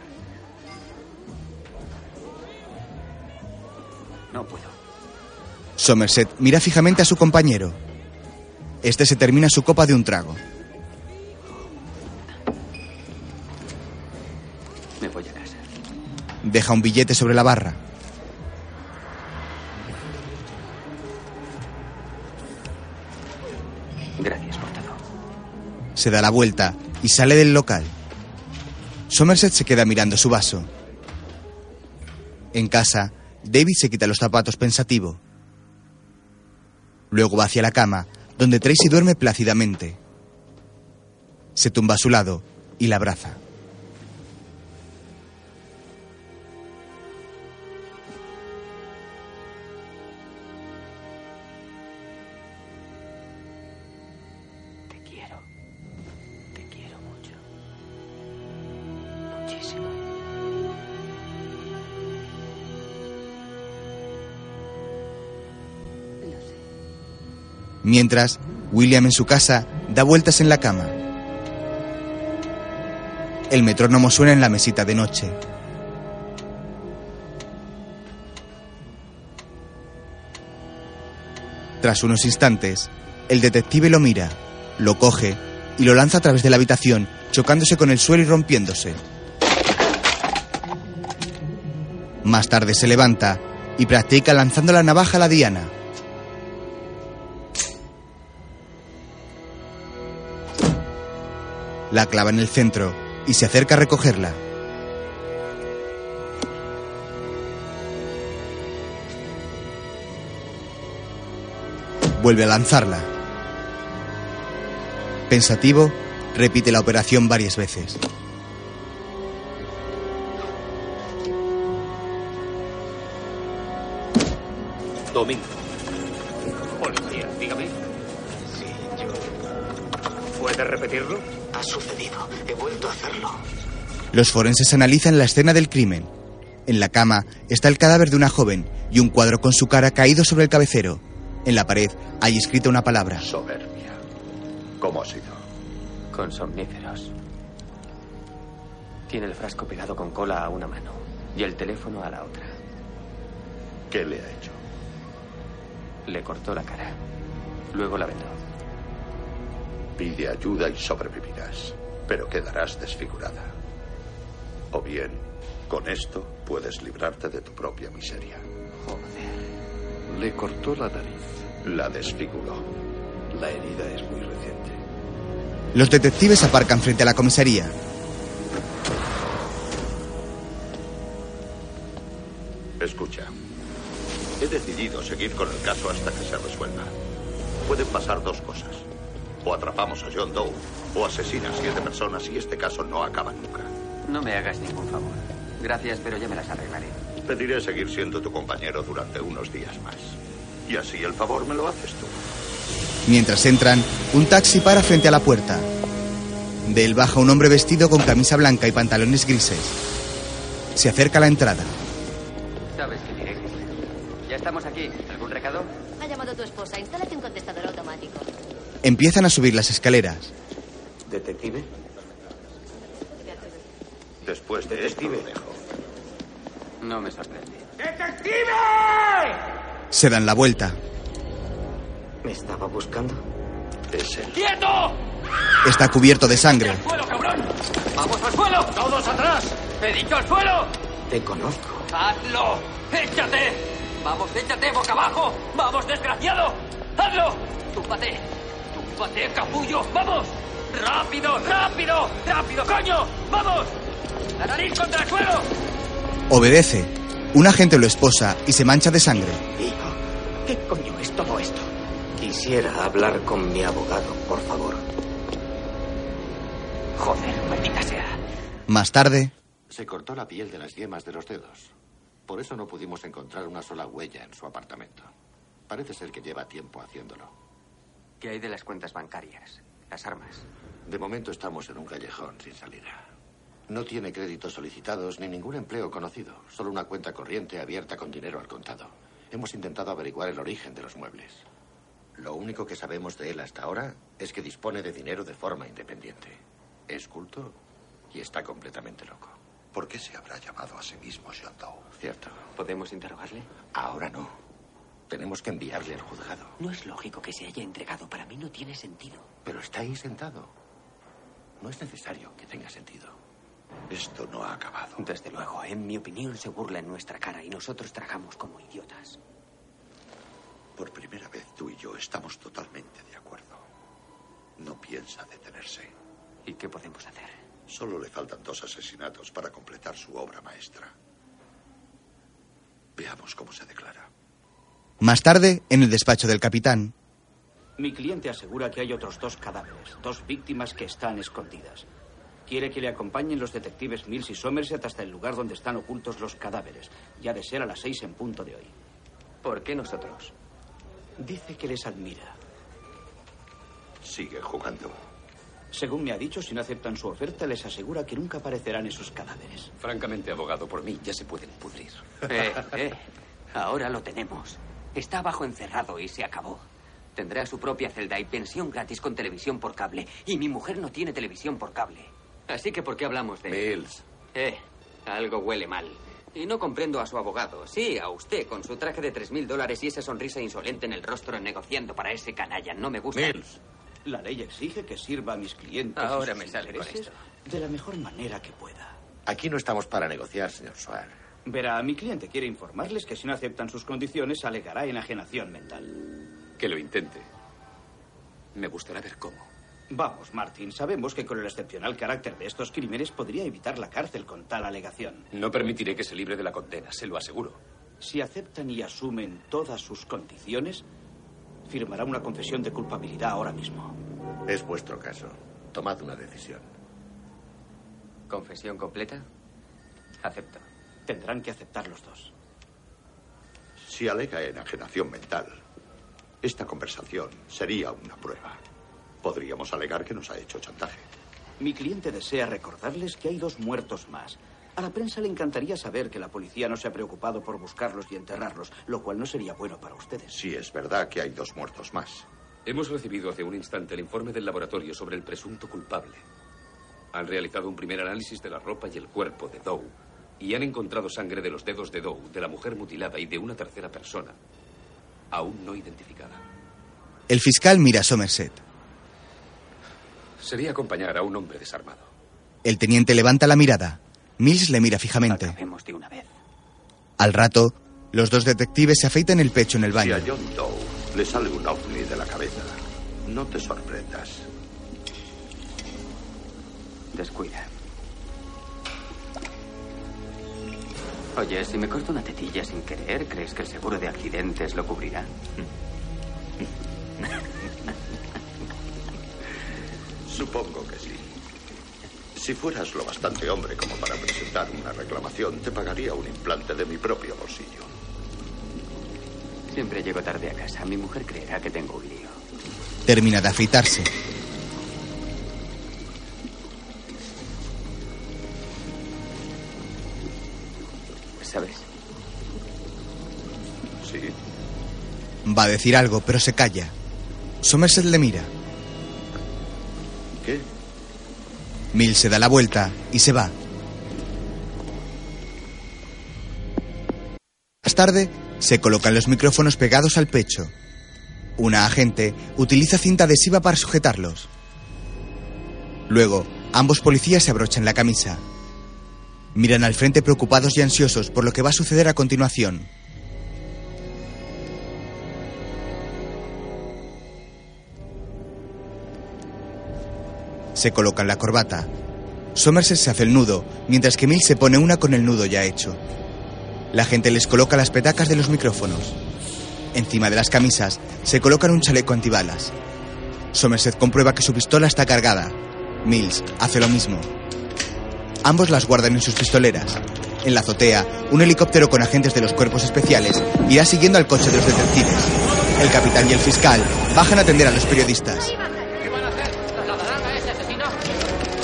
No puedo. Somerset mira fijamente a su compañero. Este se termina su copa de un trago. Me voy a casa. Deja un billete sobre la barra. Se da la vuelta y sale del local. Somerset se queda mirando su vaso. En casa, David se quita los zapatos pensativo. Luego va hacia la cama, donde Tracy duerme plácidamente. Se tumba a su lado y la abraza. Mientras, William en su casa da vueltas en la cama. El metrónomo suena en la mesita de noche. Tras unos instantes, el detective lo mira, lo coge y lo lanza a través de la habitación, chocándose con el suelo y rompiéndose. Más tarde se levanta y practica lanzando la navaja a la diana. La clava en el centro y se acerca a recogerla. Vuelve a lanzarla. Pensativo, repite la operación varias veces. Domingo. Policía, dígame. Sí, yo. ¿Puede repetirlo? Ha sucedido. He vuelto a hacerlo. Los forenses analizan la escena del crimen. En la cama está el cadáver de una joven y un cuadro con su cara caído sobre el cabecero. En la pared hay escrita una palabra. Soberbia. ¿Cómo ha sido? Con somníferos. Tiene el frasco pegado con cola a una mano y el teléfono a la otra. ¿Qué le ha hecho? Le cortó la cara. Luego la vendó. Pide ayuda y sobrevivirás, pero quedarás desfigurada. O bien, con esto puedes librarte de tu propia miseria. Le cortó la nariz. La desfiguró. La herida es muy reciente. Los detectives aparcan frente a la comisaría. Escucha. He decidido seguir con el caso hasta que se resuelva. Pueden pasar dos cosas. O atrapamos a John Doe, o asesina a siete personas y este caso no acaba nunca. No me hagas ningún favor. Gracias, pero ya me las arreglaré. Pediré seguir siendo tu compañero durante unos días más. Y así el favor me lo haces tú. Mientras entran, un taxi para frente a la puerta. De él baja un hombre vestido con camisa blanca y pantalones grises. Se acerca a la entrada. Sabes que diré. Ya estamos aquí. ¿Algún recado? Ha llamado tu esposa. Instálate un contestador automático. Empiezan a subir las escaleras. ¿Detective? Después de esto lo dejo. No me sorprende. ¡Detective! Se dan la vuelta. ¿Me estaba buscando? Es él. ¡Quieto! Está cubierto de sangre. ¡Al suelo, cabrón! ¡Vamos al suelo! ¡Todos atrás! ¡He dicho al suelo! Te conozco. ¡Hazlo! ¡Échate! ¡Vamos, échate boca abajo! ¡Vamos, desgraciado! ¡Hazlo! ¡Túmbate! ¡Túmbate, capullo! ¡Vamos! ¡Rápido, rápido! ¡Rápido, coño! ¡Vamos! ¡La nariz contra el suelo! Obedece. Un agente lo esposa y se mancha de sangre. Hijo, ¿qué coño es todo esto? Quisiera hablar con mi abogado, por favor. Joder, maldita sea. Más tarde, Se cortó la piel de las yemas de los dedos. Por eso no pudimos encontrar una sola huella en su apartamento. Parece ser que lleva tiempo haciéndolo. ¿Qué hay de las cuentas bancarias? Las armas. De momento estamos en un callejón sin salida. No tiene créditos solicitados ni ningún empleo conocido, solo una cuenta corriente abierta con dinero al contado. Hemos intentado averiguar el origen de los muebles. Lo único que sabemos de él hasta ahora es que dispone de dinero de forma independiente. Es culto y está completamente loco. ¿Por qué se habrá llamado a sí mismo John Doe? Cierto. ¿Podemos interrogarle? Ahora no. Tenemos que enviarle al juzgado. No es lógico que se haya entregado. Para mí no tiene sentido. Pero está ahí sentado. No es necesario que tenga sentido. Esto no ha acabado. Desde luego, en mi opinión se burla en nuestra cara y nosotros tragamos como idiotas. Por primera vez tú y yo estamos totalmente de acuerdo. No piensa detenerse. ¿Y qué podemos hacer? Solo le faltan dos asesinatos para completar su obra maestra. Veamos cómo se declara. Más tarde, en el despacho del capitán, Mi cliente asegura que hay otros dos cadáveres, dos víctimas que están escondidas. Quiere que le acompañen los detectives Mills y Somerset hasta el lugar donde están ocultos los cadáveres, ya de ser a las seis en punto de hoy. ¿Por qué nosotros? Dice que les admira. Sigue jugando. Según me ha dicho, si no aceptan su oferta, les asegura que nunca aparecerán esos cadáveres. Francamente, abogado, por mí ya se pueden pudrir. Eh, eh. Ahora lo tenemos. Está abajo encerrado y se acabó. Tendrá su propia celda y pensión gratis con televisión por cable. Y mi mujer no tiene televisión por cable. Así que, ¿por qué hablamos de...? Mills. Eh, algo huele mal. Y no comprendo a su abogado. Sí, a usted, con su traje de tres mil dólares y esa sonrisa insolente en el rostro negociando para ese canalla. No me gusta. Mills. La ley exige que sirva a mis clientes. Ahora me sale con intereses De la mejor manera que pueda. Aquí no estamos para negociar, señor Suar. Verá, mi cliente quiere informarles que si no aceptan sus condiciones, alegará enajenación mental. Que lo intente. Me gustará ver cómo. Vamos, Martin, sabemos que con el excepcional carácter de estos crímenes podría evitar la cárcel con tal alegación. No permitiré que se libre de la condena, se lo aseguro. Si aceptan y asumen todas sus condiciones, firmará una confesión de culpabilidad ahora mismo. Es vuestro caso. Tomad una decisión. ¿Confesión completa? Acepto. Tendrán que aceptar los dos. Si alega enajenación mental, esta conversación sería una prueba. Podríamos alegar que nos ha hecho chantaje. Mi cliente desea recordarles que hay dos muertos más. A la prensa le encantaría saber que la policía no se ha preocupado por buscarlos y enterrarlos, lo cual no sería bueno para ustedes. Si es verdad que hay dos muertos más. Hemos recibido hace un instante el informe del laboratorio sobre el presunto culpable. Han realizado un primer análisis de la ropa y el cuerpo de Doe y han encontrado sangre de los dedos de Doe, de la mujer mutilada y de una tercera persona, aún no identificada. el fiscal mira a Somerset. Sería acompañar a un hombre desarmado. El teniente levanta la mirada. Mills le mira fijamente. Acabemos de una vez. Al rato, los dos detectives se afeitan el pecho en el Si baño. a John Doe le sale un ovni de la cabeza, no te sorprendas. Descuida. Oye, si me corto una tetilla sin querer, ¿crees que el seguro de accidentes lo cubrirá? *laughs* Supongo que sí. Si fueras lo bastante hombre como para presentar una reclamación, te pagaría un implante de mi propio bolsillo. Siempre llego tarde a casa. Mi mujer creerá que tengo un lío. Termina de afeitarse. Va a decir algo, pero se calla. Somerset le mira. ¿Qué? Mill se da la vuelta y se va. Más tarde, se colocan los micrófonos pegados al pecho. Una agente utiliza cinta adhesiva para sujetarlos. Luego, ambos policías se abrochan la camisa. Miran al frente preocupados y ansiosos por lo que va a suceder a continuación. Se colocan la corbata. Somerset se hace el nudo, mientras que Mill se pone una con el nudo ya hecho. La gente les coloca las petacas de los micrófonos. Encima de las camisas se colocan un chaleco antibalas. Somerset comprueba que su pistola está cargada. Mills hace lo mismo. Ambos las guardan en sus pistoleras. En la azotea, un helicóptero con agentes de los cuerpos especiales irá siguiendo al coche de los detectives. El capitán y el fiscal bajan a atender a los periodistas.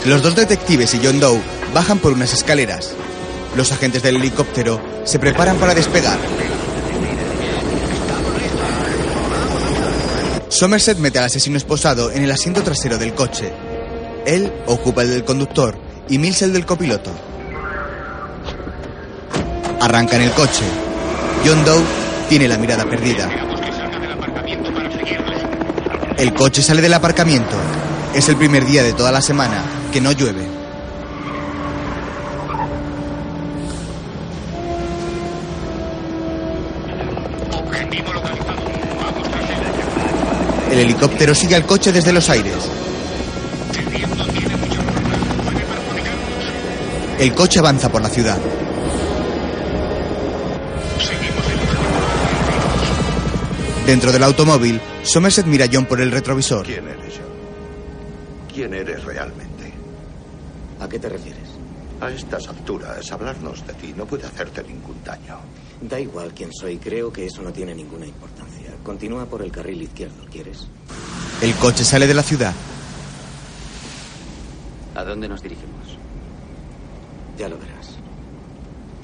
Los dos detectives y John Doe bajan por unas escaleras. Los agentes del helicóptero se preparan para despegar. Somerset mete al asesino esposado en el asiento trasero del coche. Él ocupa el del conductor y Mills el del copiloto. Arrancan el coche. John Doe tiene la mirada perdida. El coche sale del aparcamiento. Es el primer día de toda la semana que no llueve. El helicóptero sigue al coche desde los aires. El coche avanza por la ciudad. Dentro del automóvil, Somerset mira a John por el retrovisor. ¿Quién eres yo? ¿Quién eres realmente? ¿A qué te refieres? A estas alturas, hablarnos de ti no puede hacerte ningún daño. Da igual quién soy, creo que eso no tiene ninguna importancia. Continúa por el carril izquierdo, ¿quieres? El coche sale de la ciudad. ¿A dónde nos dirigimos? Ya lo verás.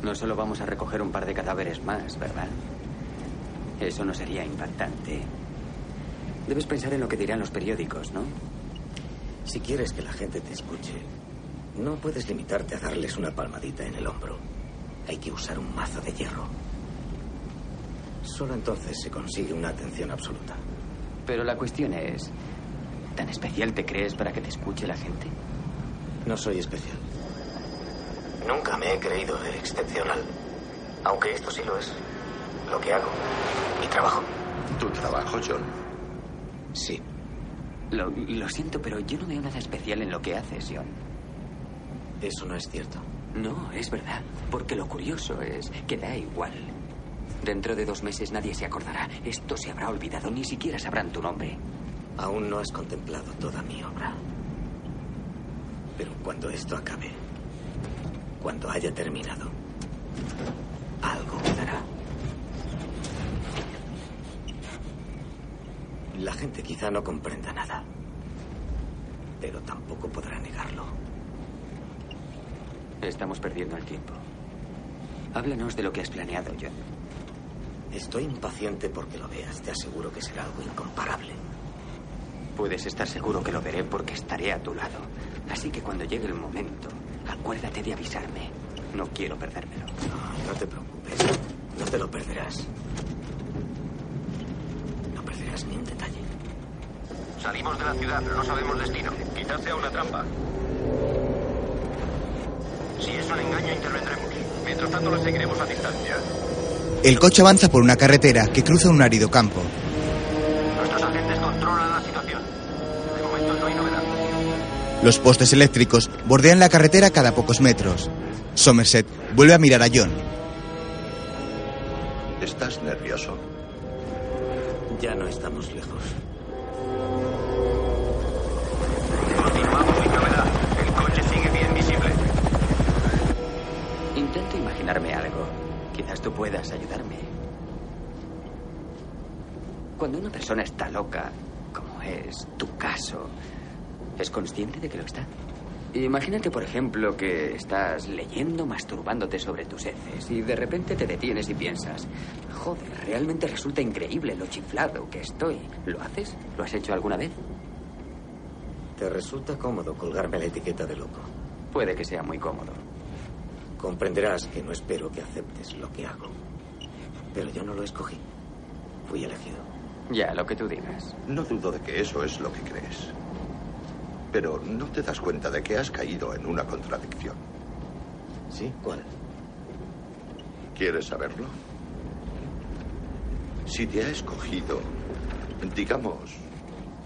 No solo vamos a recoger un par de cadáveres más, ¿verdad? Eso no sería impactante. Debes pensar en lo que dirán los periódicos, ¿no? Si quieres que la gente te escuche, no puedes limitarte a darles una palmadita en el hombro. Hay que usar un mazo de hierro. Solo entonces se consigue una atención absoluta. Pero la cuestión es, ¿tan especial te crees para que te escuche la gente? No soy especial. Nunca me he creído excepcional. Aunque esto sí lo es. Lo que hago. Mi trabajo. ¿Tu trabajo, John? Sí. Lo, lo siento, pero yo no veo nada especial en lo que haces, John. Eso no es cierto. No, es verdad. Porque lo curioso es que da igual. Dentro de dos meses nadie se acordará. Esto se habrá olvidado. Ni siquiera sabrán tu nombre. Aún no has contemplado toda mi obra. Pero cuando esto acabe, cuando haya terminado, algo quedará. La gente quizá no comprenda nada, pero tampoco podrá negarlo. Estamos perdiendo el tiempo. Háblanos de lo que has planeado, John. Estoy impaciente porque lo veas. Te aseguro que será algo incomparable. Puedes estar seguro que lo veré porque estaré a tu lado. Así que cuando llegue el momento, acuérdate de avisarme. No quiero perdérmelo. No, no te preocupes. No te lo perderás. No perderás ni un detalle. Salimos de la ciudad, pero no sabemos destino. Quizás sea una trampa. Si es un engaño, intervendremos. Mientras tanto, lo seguiremos a distancia. El coche avanza por una carretera que cruza un árido campo. Nuestros agentes controlan la situación. De momento no hay novedad. Los postes eléctricos bordean la carretera cada pocos metros. Somerset vuelve a mirar a John. ¿Estás nervioso? Ya no estamos lejos. Quizás tú puedas ayudarme. Cuando una persona está loca, como es tu caso, ¿es consciente de que lo está? Imagínate, por ejemplo, que estás leyendo, masturbándote sobre tus heces y de repente te detienes y piensas, joder, realmente resulta increíble lo chiflado que estoy. ¿Lo haces? ¿Lo has hecho alguna vez? ¿Te resulta cómodo colgarme la etiqueta de loco? Puede que sea muy cómodo. Comprenderás que no espero que aceptes lo que hago. Pero yo no lo escogí. Fui elegido. Ya, lo que tú digas. No dudo de que eso es lo que crees. Pero no te das cuenta de que has caído en una contradicción. ¿Sí? ¿Cuál? ¿Quieres saberlo? Si te ha escogido, digamos,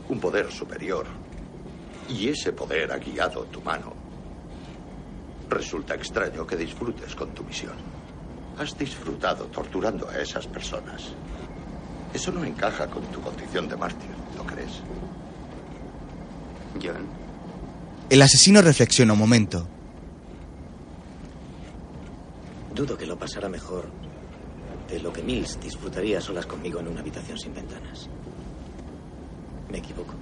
un poder superior, y ese poder ha guiado tu mano, resulta extraño que disfrutes con tu misión. Has disfrutado torturando a esas personas. Eso no encaja con tu condición de mártir, ¿no crees? John. El asesino reflexiona un momento. Dudo que lo pasara mejor de lo que Mills disfrutaría a solas conmigo en una habitación sin ventanas. Me equivoco.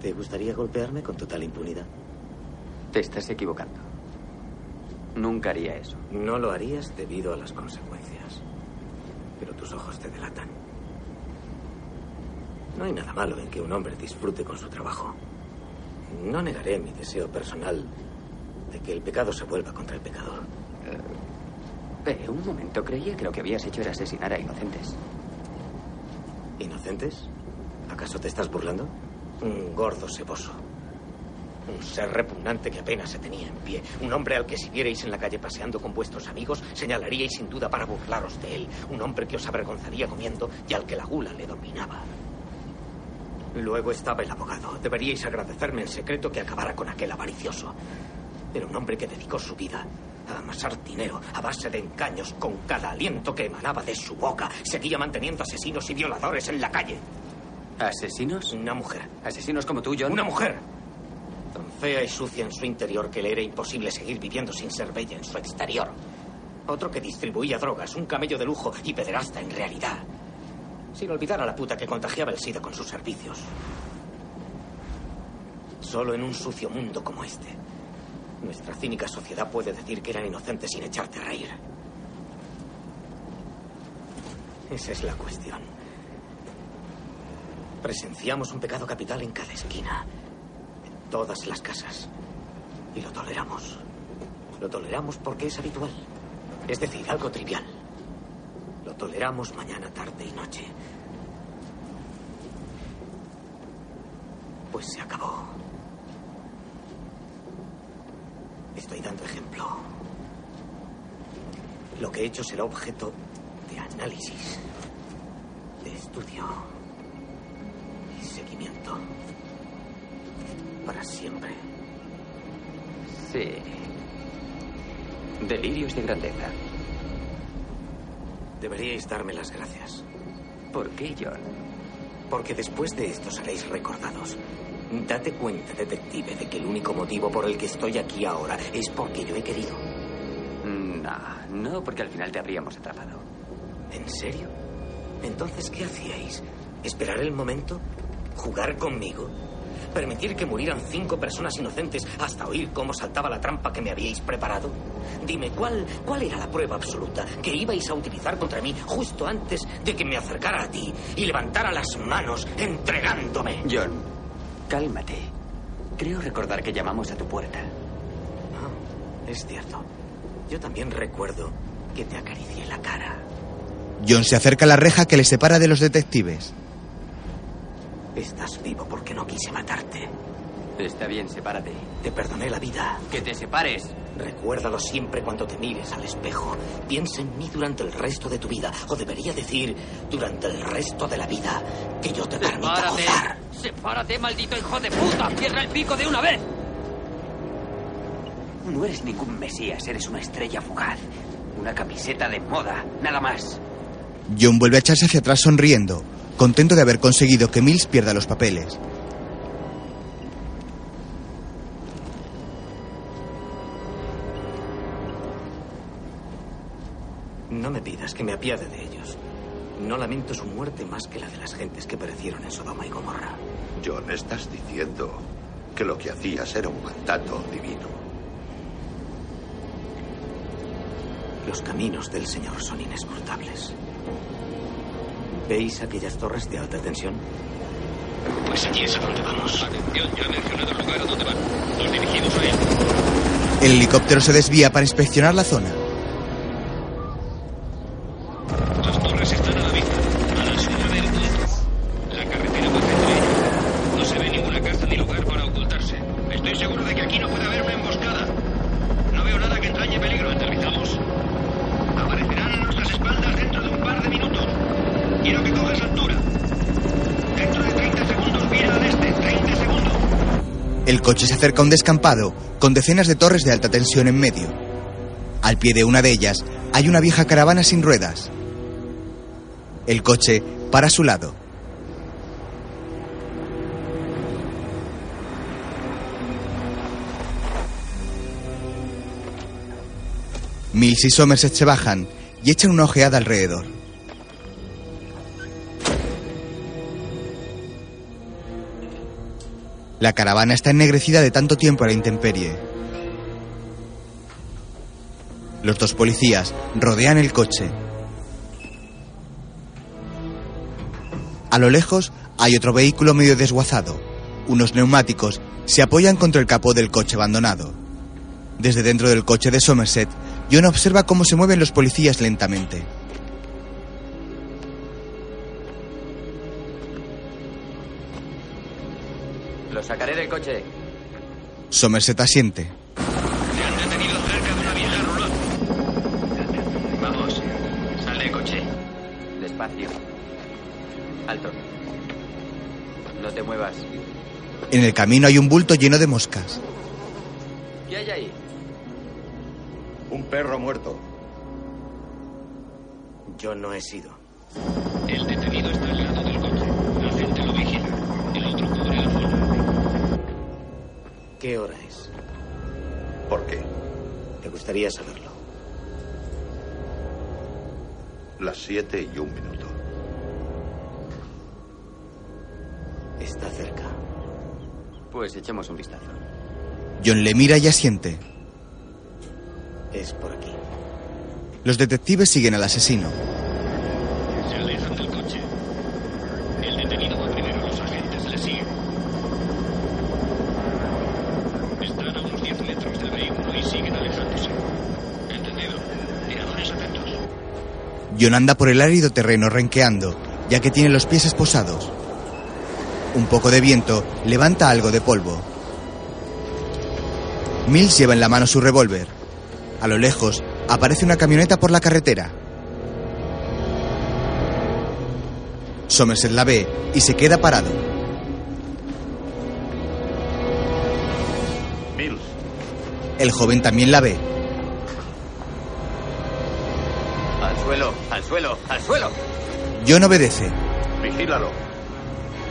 ¿Te gustaría golpearme con total impunidad? Te estás equivocando. Nunca haría eso. No lo harías debido a las consecuencias. Pero tus ojos te delatan. No hay nada malo en que un hombre disfrute con su trabajo. No negaré mi deseo personal de que el pecado se vuelva contra el pecador. Eh, un momento, creía que lo que habías hecho era asesinar a inocentes. ¿Inocentes? ¿Acaso te estás burlando? Un gordo ceboso. Un ser repugnante que apenas se tenía en pie. Un hombre al que si vierais en la calle paseando con vuestros amigos, señalaríais sin duda para burlaros de él. Un hombre que os avergonzaría comiendo y al que la gula le dominaba. Luego estaba el abogado. Deberíais agradecerme en secreto que acabara con aquel avaricioso. Era un hombre que dedicó su vida a amasar dinero a base de engaños con cada aliento que emanaba de su boca. Seguía manteniendo asesinos y violadores en la calle. ¿Asesinos? Una mujer. ¿Asesinos como tú, John? Una mujer. Fea y sucia en su interior que le era imposible seguir viviendo sin ser bella en su exterior. Otro que distribuía drogas, un camello de lujo y pederasta en realidad. Sin olvidar a la puta que contagiaba el SIDA con sus servicios. Solo en un sucio mundo como este, nuestra cínica sociedad puede decir que eran inocentes sin echarte a reír. Esa es la cuestión. Presenciamos un pecado capital en cada esquina, todas las casas. Y lo toleramos. Lo toleramos porque es habitual. Es decir, algo trivial. Lo toleramos mañana, tarde y noche. Pues se acabó. Estoy dando ejemplo. Lo que he hecho será objeto de análisis, de estudio y seguimiento. Para siempre. Sí. Delirios de grandeza. Deberíais darme las gracias. ¿Por qué, John? Porque después de esto seréis recordados. Date cuenta, detective, de que el único motivo por el que estoy aquí ahora es porque yo he querido. No, no, porque al final te habríamos atrapado. ¿En serio? Entonces, ¿qué hacíais? ¿Esperar el momento? ¿Jugar conmigo? ¿Permitir que murieran cinco personas inocentes hasta oír cómo saltaba la trampa que me habíais preparado? Dime, ¿cuál, ¿cuál era la prueba absoluta que ibais a utilizar contra mí justo antes de que me acercara a ti y levantara las manos entregándome? John, cálmate. Creo recordar que llamamos a tu puerta. Ah, es cierto. Yo también recuerdo que te acaricié la cara. John se acerca a la reja que le separa de los detectives. Estás vivo porque no quise matarte. Está bien, sepárate. Te perdoné la vida. Que te separes. Recuérdalo siempre cuando te mires al espejo. Piensa en mí durante el resto de tu vida. O debería decir, durante el resto de la vida. Que yo te permita ¡Sepárate! gozar. ¡Sepárate, maldito hijo de puta! ¡Cierra el pico de una vez! No eres ningún mesías, eres una estrella fugaz. Una camiseta de moda, nada más. John vuelve a echarse hacia atrás sonriendo, contento de haber conseguido que Mills pierda los papeles. vidas, que me apiade de ellos. No lamento su muerte más que la de las gentes que perecieron en Sodoma y Gomorra. John, estás diciendo que lo que hacías era un mandato divino. Los caminos del Señor son inescrutables. ¿Veis aquellas torres de alta tensión? Pues allí es a donde vamos. Atención, ya ha mencionado el lugar a donde van. Nos dirigimos a él. El helicóptero se desvía para inspeccionar la zona. Las torres están a la vista, a la sombra del punto. La carretera pasa entre ellas. No se ve ninguna casa ni lugar para ocultarse. Estoy seguro de que aquí no puede haber una emboscada. No veo nada que entrañe peligro. Aterrizamos. Aparecerán a nuestras espaldas dentro de un par de minutos. Quiero que cojas altura. Dentro de 30 segundos vira al este. 30 segundos. El coche se acerca a un descampado con decenas de torres de alta tensión en medio. Al pie de una de ellas hay una vieja caravana sin ruedas. El coche para a su lado. Mills y Somerset se bajan y echan una ojeada alrededor. La caravana está ennegrecida de tanto tiempo a la intemperie. Los dos policías rodean el coche. A lo lejos hay otro vehículo medio desguazado. Unos neumáticos se apoyan contra el capó del coche abandonado. Desde dentro del coche de Somerset, John observa cómo se mueven los policías lentamente. Lo sacaré del coche. Somerset asiente. Se han detenido cerca de una vieja roulotte. Vamos, sal del coche. Despacio. Alto. No te muevas. En el camino hay un bulto lleno de moscas. ¿Qué hay ahí? Un perro muerto. Yo no he sido. El detenido está ¿Qué hora es? ¿Por qué? Me gustaría saberlo. Las siete y un minuto. Está cerca. Pues echemos un vistazo. John le mira y asiente. Es por aquí. Los detectives siguen al asesino. Se alejan del coche. El detenido va primero, los agentes le siguen. Están a unos 10 metros del vehículo y siguen alejándose. Entendido. Tiradores atentos. John anda por el árido terreno renqueando, ya que tiene los pies esposados. Un poco de viento levanta algo de polvo. Mills lleva en la mano su revólver. A lo lejos aparece una camioneta por la carretera. Somerset la ve y se queda parado. Mills, El joven también la ve. Al suelo, al suelo. John obedece. vigílalo.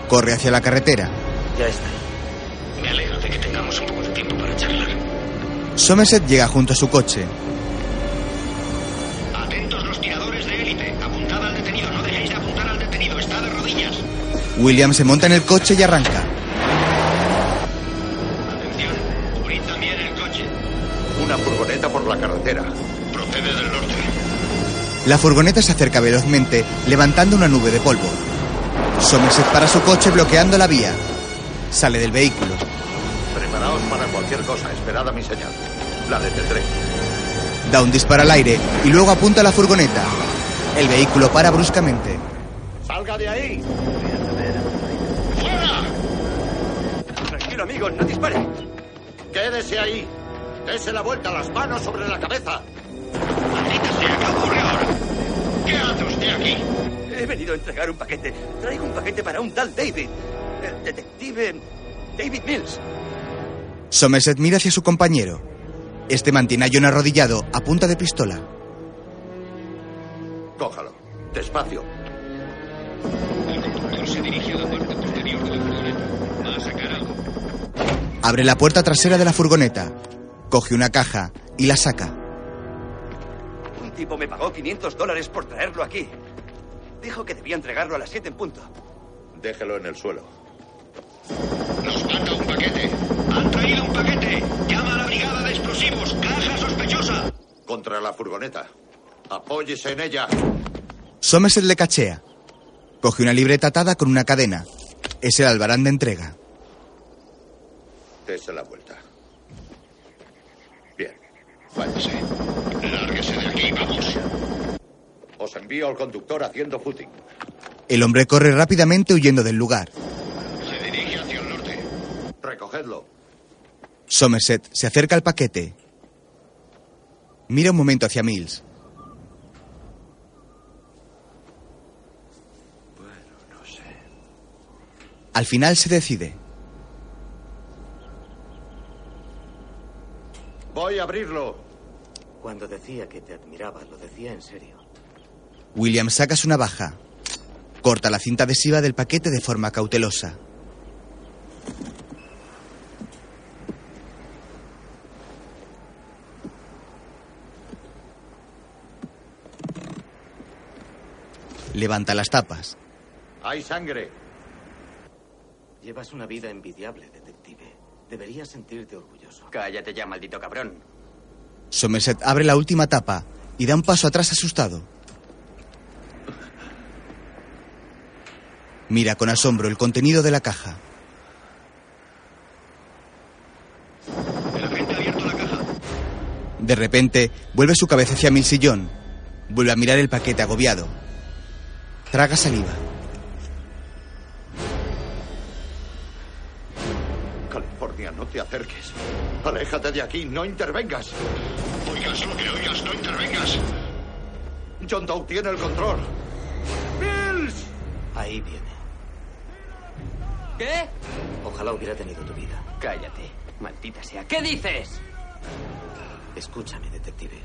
Corre hacia la carretera. Ya está. Me alegro de que tengamos un poco de tiempo para charlar. Somerset llega junto a su coche. Atentos los tiradores de élite. Apuntad al detenido. No dejéis de apuntar al detenido. Está de rodillas. William se monta en el coche y arranca. Atención. Cubrid también el coche. Una furgoneta por la carretera. La furgoneta se acerca velozmente, levantando una nube de polvo. Somerset para su coche bloqueando la vía. Sale del vehículo. Preparaos para cualquier cosa. Esperad a mi señal. La detendré. Da un disparo al aire y luego apunta a la furgoneta. El vehículo para bruscamente. ¡Salga de ahí! ¡Fuera! Tranquilo, amigo. No dispare. ¡Quédese ahí! ¡Dese la vuelta, las manos sobre la cabeza! Maldita sea. ¿Qué hace usted aquí? He venido a entregar un paquete. Traigo un paquete para un tal David. El detective David Mills. Somerset mira hacia su compañero. Este mantiene a John arrodillado a punta de pistola. Cójalo. Despacio. El conductor se dirige a la parte posterior de la furgoneta. ¿Va a sacar algo? Abre la puerta trasera de la furgoneta. Coge una caja y la saca. Tipo me pagó 500 dólares por traerlo aquí. Dijo que debía entregarlo a las 7 en punto. Déjelo en el suelo. Nos manda un paquete. Han traído un paquete. Llama a la brigada de explosivos. Caja sospechosa. Contra la furgoneta. Apóyese en ella. Somerset le cachea. Coge una libreta atada con una cadena. Es el albarán de entrega. Dese la vuelta. Váyase. Lárguese de aquí, vamos. Os envío al conductor haciendo footing. El hombre corre rápidamente huyendo del lugar. Se dirige hacia el norte. Recogedlo. Somerset se acerca al paquete. Mira un momento hacia Mills. Bueno, no sé. Al final se decide. Voy a abrirlo. Cuando decía que te admiraba, lo decía en serio. William saca su navaja. Corta la cinta adhesiva del paquete de forma cautelosa. Levanta las tapas. Hay sangre. Llevas una vida envidiable, detective. Deberías sentirte orgulloso. Cállate ya, maldito cabrón. Somerset abre la última tapa y da un paso atrás asustado. Mira con asombro el contenido de la caja. El agente ha abierto la caja. De repente, vuelve su cabeza hacia y John. Vuelve a mirar el paquete agobiado. Traga saliva. Te acerques. Aléjate de aquí, no intervengas. Oigas lo que oigas, no intervengas. John Doe tiene el control. ¡Mills! Ahí viene. ¿Qué? Ojalá hubiera tenido tu vida. Cállate, maldita sea. ¿Qué dices? Escúchame, detective.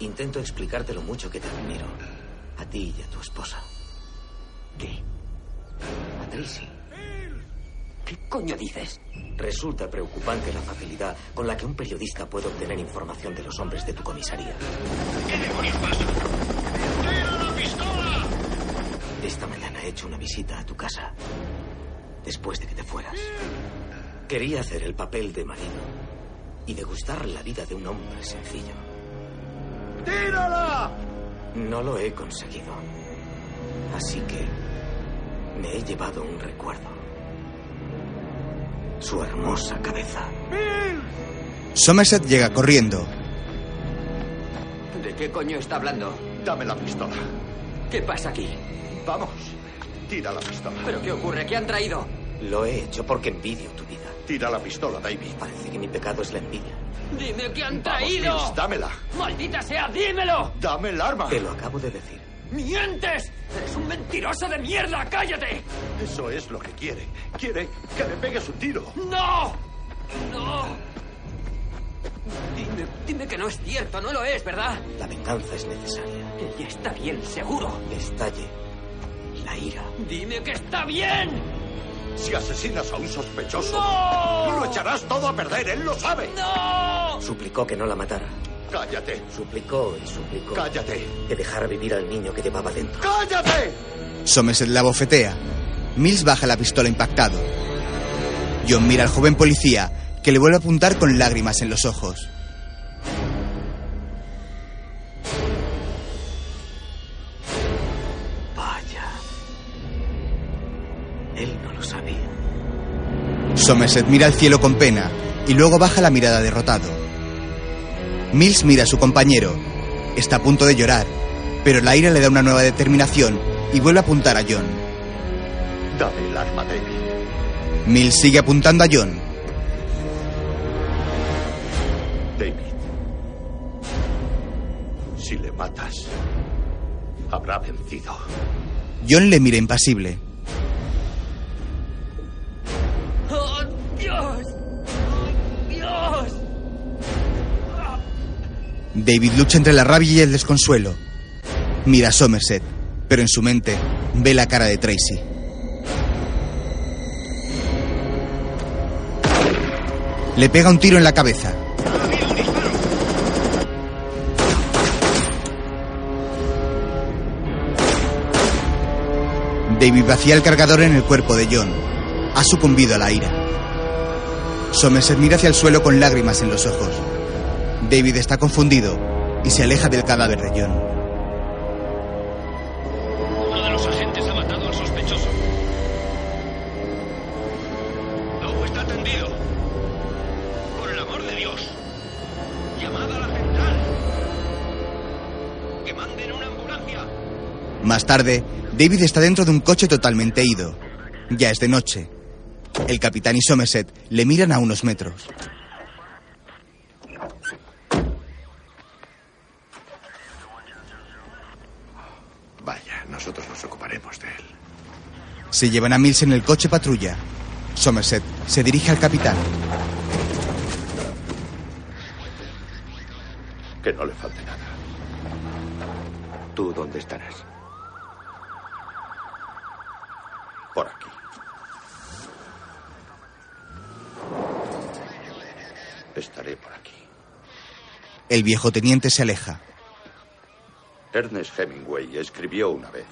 Intento explicarte lo mucho que te admiro. A ti y a tu esposa. ¿Qué? A Tracy. ¿Qué coño dices? Resulta preocupante la facilidad con la que un periodista puede obtener información de los hombres de tu comisaría. ¿Qué demonios pasa? ¡Tira la pistola! Esta mañana he hecho una visita a tu casa. Después de que te fueras. Quería hacer el papel de marido y degustar la vida de un hombre sencillo. ¡Tírala! No lo he conseguido. Así que me he llevado un recuerdo. Su hermosa cabeza. Somerset llega corriendo. ¿De qué coño está hablando? Dame la pistola. ¿Qué pasa aquí? Vamos. Tira la pistola. ¿Pero qué ocurre? ¿Qué han traído? Lo he hecho porque envidio tu vida. Tira la pistola, David. Parece que mi pecado es la envidia. ¡Dime qué han Vamos, traído! Mills, dámela. ¡Maldita sea, dímelo! Dame el arma. Te lo acabo de decir. ¡Mientes! ¡Eres un mentiroso de mierda! ¡Cállate! Eso es lo que quiere. Quiere que le pegues un tiro. ¡No! ¡No! Dime, dime que no es cierto, no lo es, ¿verdad? La venganza es necesaria. Ella está bien, seguro. Estalle la ira. Dime que está bien. Si asesinas a un sospechoso, ¡No! lo echarás todo a perder. Él lo sabe. ¡No! Suplicó que no la matara. Cállate. Suplicó y suplicó Cállate. que dejara vivir al niño que llevaba dentro. ¡Cállate! Somerset la bofetea. Mills baja la pistola impactado. John mira al joven policía, que le vuelve a apuntar con lágrimas en los ojos. Vaya. Él no lo sabía. Somerset mira al cielo con pena y luego baja la mirada derrotado. Mills mira a su compañero. Está a punto de llorar, pero la ira le da una nueva determinación y vuelve a apuntar a John. Dame el arma, David. Mills sigue apuntando a John. David. Si le matas, habrá vencido. John le mira impasible. David lucha entre la rabia y el desconsuelo. Mira a Somerset, pero en su mente ve la cara de Tracy. Le pega un tiro en la cabeza. David vacía el cargador en el cuerpo de John. Ha sucumbido a la ira. Somerset mira hacia el suelo con lágrimas en los ojos. David está confundido y se aleja del cadáver de John. Uno de los agentes ha matado al sospechoso. Lobo está tendido. Por el amor de Dios. Llamada a la central. Que manden una ambulancia. Más tarde, David está dentro de un coche totalmente ido. Ya es de noche. El capitán y Somerset le miran a unos metros. Vaya, nosotros nos ocuparemos de él. Se llevan a Mills en el coche patrulla. Somerset se dirige al capitán. Que no le falte nada. ¿Tú dónde estarás? Por aquí. Estaré por aquí. El viejo teniente se aleja. Ernest Hemingway escribió una vez,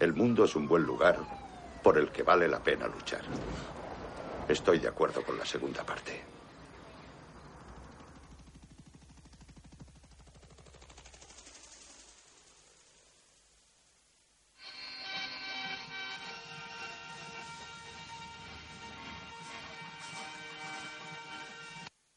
el mundo es un buen lugar por el que vale la pena luchar. Estoy de acuerdo con la segunda parte.